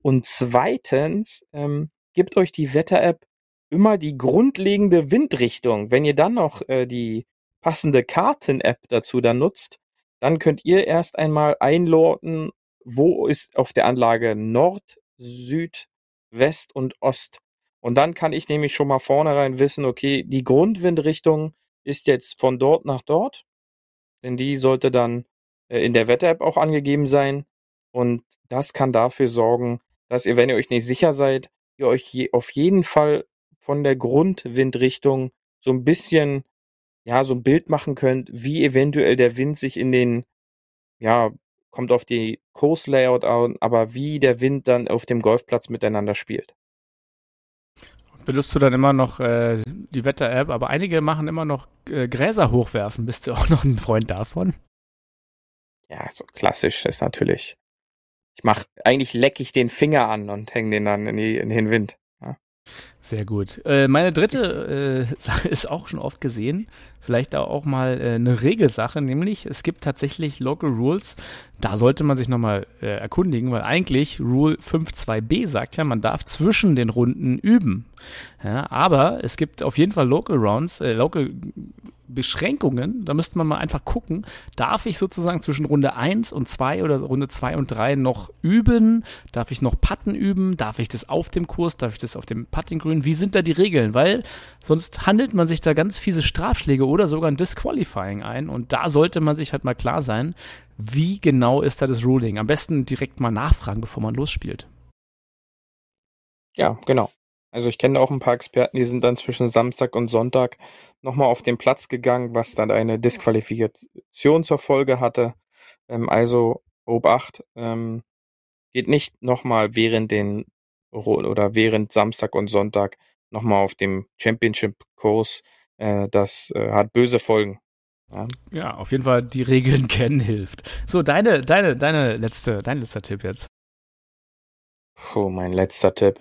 Und zweitens ähm, gibt euch die Wetter-App immer die grundlegende Windrichtung. Wenn ihr dann noch äh, die passende Karten-App dazu dann nutzt, dann könnt ihr erst einmal einlorten, wo ist auf der Anlage Nord, Süd, West und Ost. Und dann kann ich nämlich schon mal vornherein wissen, okay, die Grundwindrichtung ist jetzt von dort nach dort, denn die sollte dann äh, in der Wetter-App auch angegeben sein. Und das kann dafür sorgen, dass ihr, wenn ihr euch nicht sicher seid, ihr euch je, auf jeden Fall von der Grundwindrichtung so ein bisschen, ja, so ein Bild machen könnt, wie eventuell der Wind sich in den, ja, kommt auf die Kurslayout an, aber wie der Wind dann auf dem Golfplatz miteinander spielt. Benutzt du dann immer noch äh, die Wetter-App, aber einige machen immer noch äh, Gräser hochwerfen. Bist du auch noch ein Freund davon? Ja, so klassisch ist natürlich. Ich mach, eigentlich lecke ich den Finger an und hänge den dann in, die, in den Wind. Ja. Sehr gut. Äh, meine dritte äh, Sache ist auch schon oft gesehen. Vielleicht auch mal äh, eine Regelsache, nämlich es gibt tatsächlich Local Rules. Da sollte man sich nochmal äh, erkundigen, weil eigentlich Rule 5.2b sagt ja, man darf zwischen den Runden üben. Ja, aber es gibt auf jeden Fall Local Rounds, äh, Local Beschränkungen. Da müsste man mal einfach gucken, darf ich sozusagen zwischen Runde 1 und 2 oder Runde 2 und 3 noch üben? Darf ich noch Putten üben? Darf ich das auf dem Kurs? Darf ich das auf dem Puttinggrün? Wie sind da die Regeln? Weil sonst handelt man sich da ganz fiese Strafschläge oder sogar ein Disqualifying ein. Und da sollte man sich halt mal klar sein, wie genau ist da das Ruling? Am besten direkt mal nachfragen, bevor man losspielt. Ja, genau. Also ich kenne auch ein paar Experten, die sind dann zwischen Samstag und Sonntag nochmal auf den Platz gegangen, was dann eine Disqualifikation zur Folge hatte. Ähm, also Obacht, ähm, geht nicht nochmal während den oder während Samstag und Sonntag nochmal auf dem Championship-Kurs. Äh, das äh, hat böse Folgen. Ja. ja, auf jeden Fall die Regeln kennen hilft. So, deine, deine, deine letzte, dein letzter Tipp jetzt. Puh, mein letzter Tipp.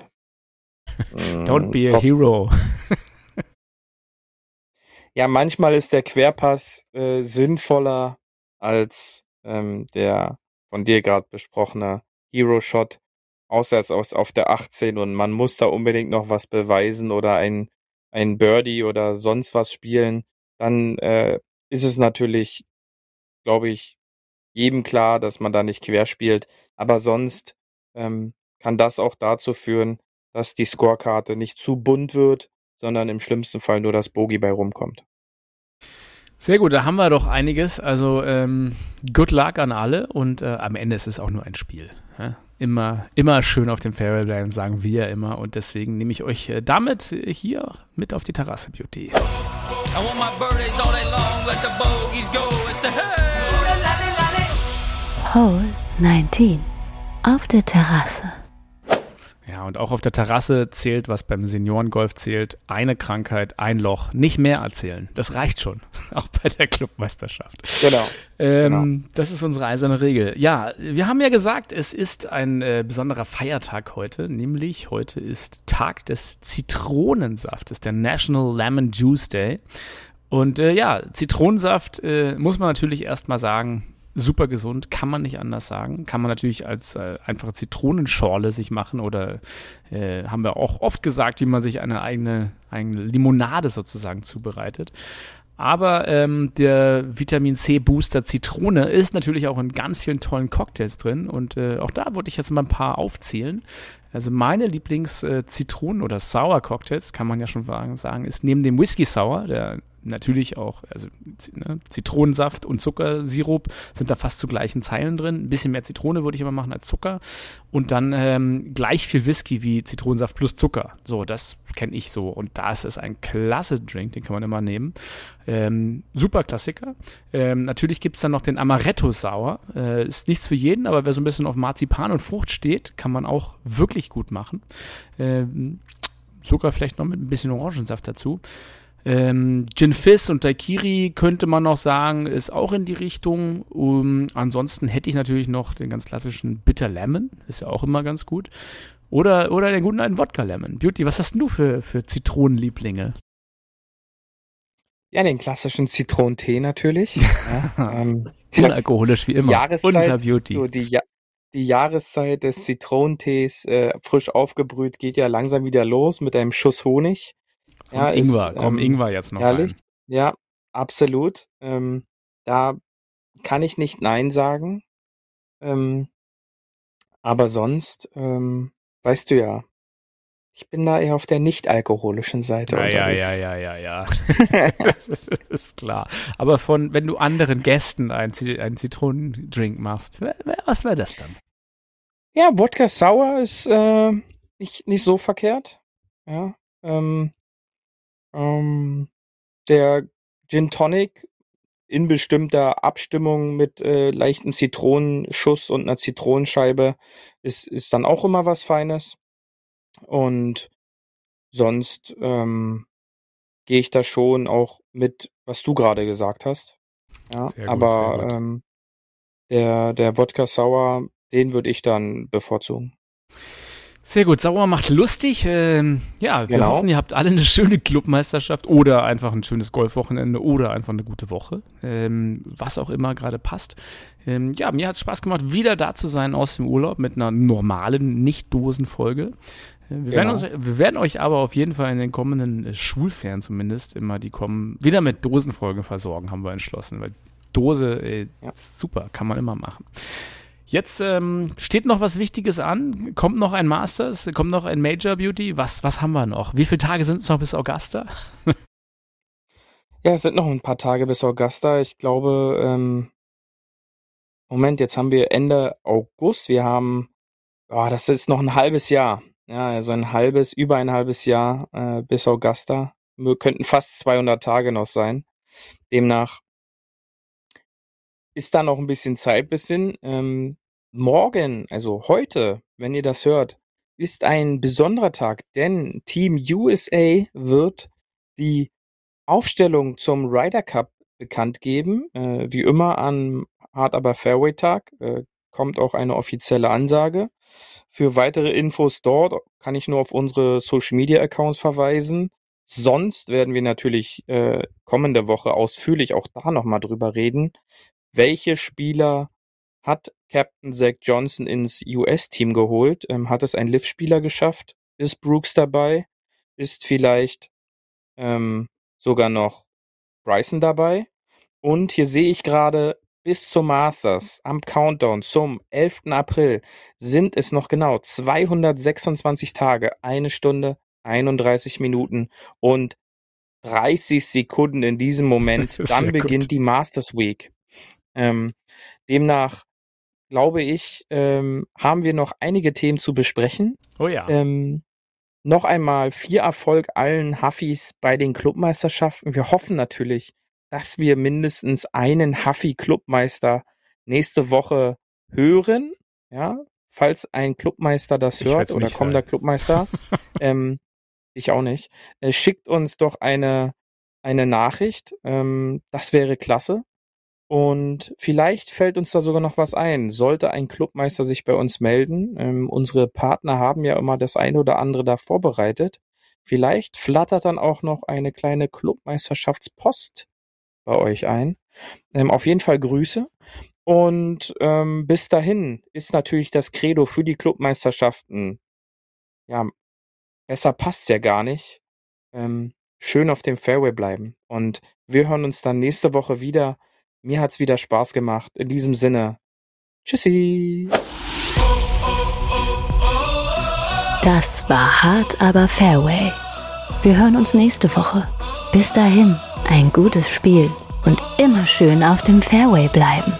Don't be a Top. hero. ja, manchmal ist der Querpass äh, sinnvoller als ähm, der von dir gerade besprochene Hero Shot, außer es aus auf der 18 und man muss da unbedingt noch was beweisen oder ein, ein Birdie oder sonst was spielen, dann äh, ist es natürlich, glaube ich, jedem klar, dass man da nicht quer spielt. Aber sonst ähm, kann das auch dazu führen, dass die Scorekarte nicht zu bunt wird, sondern im schlimmsten Fall nur das Bogey bei rumkommt. Sehr gut, da haben wir doch einiges. Also ähm, good luck an alle und äh, am Ende ist es auch nur ein Spiel. Ja? Immer, immer schön auf dem Fairway bleiben, sagen wir ja immer. Und deswegen nehme ich euch äh, damit hier mit auf die Terrasse, Beauty. Hole 19 auf der Terrasse. Ja, und auch auf der Terrasse zählt, was beim Seniorengolf zählt, eine Krankheit, ein Loch, nicht mehr erzählen. Das reicht schon, auch bei der Clubmeisterschaft. Genau. Ähm, genau. Das ist unsere eiserne Regel. Ja, wir haben ja gesagt, es ist ein äh, besonderer Feiertag heute, nämlich heute ist Tag des Zitronensaftes, der National Lemon Juice Day. Und äh, ja, Zitronensaft äh, muss man natürlich erstmal sagen, super gesund, kann man nicht anders sagen. Kann man natürlich als äh, einfache Zitronenschorle sich machen oder äh, haben wir auch oft gesagt, wie man sich eine eigene, eigene Limonade sozusagen zubereitet. Aber ähm, der Vitamin C Booster Zitrone ist natürlich auch in ganz vielen tollen Cocktails drin und äh, auch da wollte ich jetzt mal ein paar aufzählen. Also meine Lieblings-Zitronen- äh, oder Sour-Cocktails, kann man ja schon sagen, ist neben dem Whisky Sour, der natürlich auch, also ne, Zitronensaft und Zuckersirup sind da fast zu gleichen Zeilen drin. Ein bisschen mehr Zitrone würde ich immer machen als Zucker. Und dann ähm, gleich viel Whisky wie Zitronensaft plus Zucker. So, das kenne ich so. Und das ist ein klasse Drink, den kann man immer nehmen. Ähm, super Klassiker. Ähm, natürlich gibt es dann noch den Amaretto Sauer. Äh, ist nichts für jeden, aber wer so ein bisschen auf Marzipan und Frucht steht, kann man auch wirklich gut machen. Ähm, Zucker vielleicht noch mit ein bisschen Orangensaft dazu. Ähm, Gin Fizz und Daikiri könnte man noch sagen, ist auch in die Richtung. Um, ansonsten hätte ich natürlich noch den ganz klassischen Bitter Lemon, ist ja auch immer ganz gut. Oder, oder den guten alten Wodka Lemon. Beauty, was hast du für, für Zitronenlieblinge? Ja, den klassischen Zitronentee natürlich. ja, ähm, Unalkoholisch wie immer. Jahreszeit, Unser Beauty. So die, ja die Jahreszeit des Zitronentees äh, frisch aufgebrüht geht ja langsam wieder los mit einem Schuss Honig. Ja, Und Ingwer, ist, komm, ähm, Ingwer jetzt noch ehrlich? Rein. Ja, absolut. Ähm, da kann ich nicht Nein sagen. Ähm, aber sonst, ähm, weißt du ja, ich bin da eher auf der nicht-alkoholischen Seite. Ja, unterwegs. ja, ja, ja, ja, ja. das, ist, das, ist, klar. Aber von, wenn du anderen Gästen einen, einen Zitronendrink machst, was wäre das dann? Ja, Wodka Sour ist äh, nicht, nicht so verkehrt. Ja. Ähm, ähm, der Gin Tonic in bestimmter Abstimmung mit äh, leichtem Zitronenschuss und einer Zitronenscheibe ist, ist dann auch immer was Feines. Und sonst ähm, gehe ich da schon auch mit, was du gerade gesagt hast. Ja, gut, aber ähm, der, der Wodka Sour, den würde ich dann bevorzugen. Sehr gut, Sauer macht lustig. Ähm, ja, wir genau. hoffen, ihr habt alle eine schöne Clubmeisterschaft oder einfach ein schönes Golfwochenende oder einfach eine gute Woche. Ähm, was auch immer gerade passt. Ähm, ja, mir hat es Spaß gemacht, wieder da zu sein aus dem Urlaub mit einer normalen, nicht Dosenfolge. Äh, wir, genau. werden uns, wir werden euch aber auf jeden Fall in den kommenden äh, Schulferien zumindest immer die kommen, wieder mit Dosenfolgen versorgen, haben wir entschlossen. Weil Dose, ey, ja. super, kann man immer machen. Jetzt ähm, steht noch was Wichtiges an. Kommt noch ein Masters, kommt noch ein Major Beauty. Was, was haben wir noch? Wie viele Tage sind es noch bis Augusta? ja, es sind noch ein paar Tage bis Augusta. Ich glaube, ähm, Moment, jetzt haben wir Ende August. Wir haben, oh, das ist noch ein halbes Jahr. Ja, also ein halbes, über ein halbes Jahr äh, bis Augusta. Wir könnten fast 200 Tage noch sein. Demnach ist da noch ein bisschen Zeit bis hin. Ähm, morgen, also heute, wenn ihr das hört, ist ein besonderer Tag, denn Team USA wird die Aufstellung zum Ryder Cup bekannt geben. Äh, wie immer an Hard aber Fairway Tag äh, kommt auch eine offizielle Ansage. Für weitere Infos dort kann ich nur auf unsere Social Media Accounts verweisen. Sonst werden wir natürlich äh, kommende Woche ausführlich auch da nochmal drüber reden. Welche Spieler hat Captain Zach Johnson ins US-Team geholt? Ähm, hat es ein Liv-Spieler geschafft? Ist Brooks dabei? Ist vielleicht ähm, sogar noch Bryson dabei? Und hier sehe ich gerade bis zum Masters am Countdown zum 11. April sind es noch genau 226 Tage, eine Stunde, 31 Minuten und 30 Sekunden in diesem Moment. Dann beginnt gut. die Masters Week. Ähm, demnach glaube ich, ähm, haben wir noch einige Themen zu besprechen. Oh ja. Ähm, noch einmal viel Erfolg allen Huffis bei den Clubmeisterschaften. Wir hoffen natürlich, dass wir mindestens einen Huffy-Clubmeister nächste Woche hören. Ja, falls ein Clubmeister das ich hört oder kommender Clubmeister, ähm, ich auch nicht, äh, schickt uns doch eine, eine Nachricht. Ähm, das wäre klasse. Und vielleicht fällt uns da sogar noch was ein. Sollte ein Clubmeister sich bei uns melden, ähm, unsere Partner haben ja immer das eine oder andere da vorbereitet. Vielleicht flattert dann auch noch eine kleine Clubmeisterschaftspost bei euch ein. Ähm, auf jeden Fall Grüße. Und ähm, bis dahin ist natürlich das Credo für die Clubmeisterschaften, ja, besser passt's ja gar nicht. Ähm, schön auf dem Fairway bleiben. Und wir hören uns dann nächste Woche wieder mir hat's wieder Spaß gemacht. In diesem Sinne. Tschüssi. Das war hart, aber Fairway. Wir hören uns nächste Woche. Bis dahin, ein gutes Spiel und immer schön auf dem Fairway bleiben.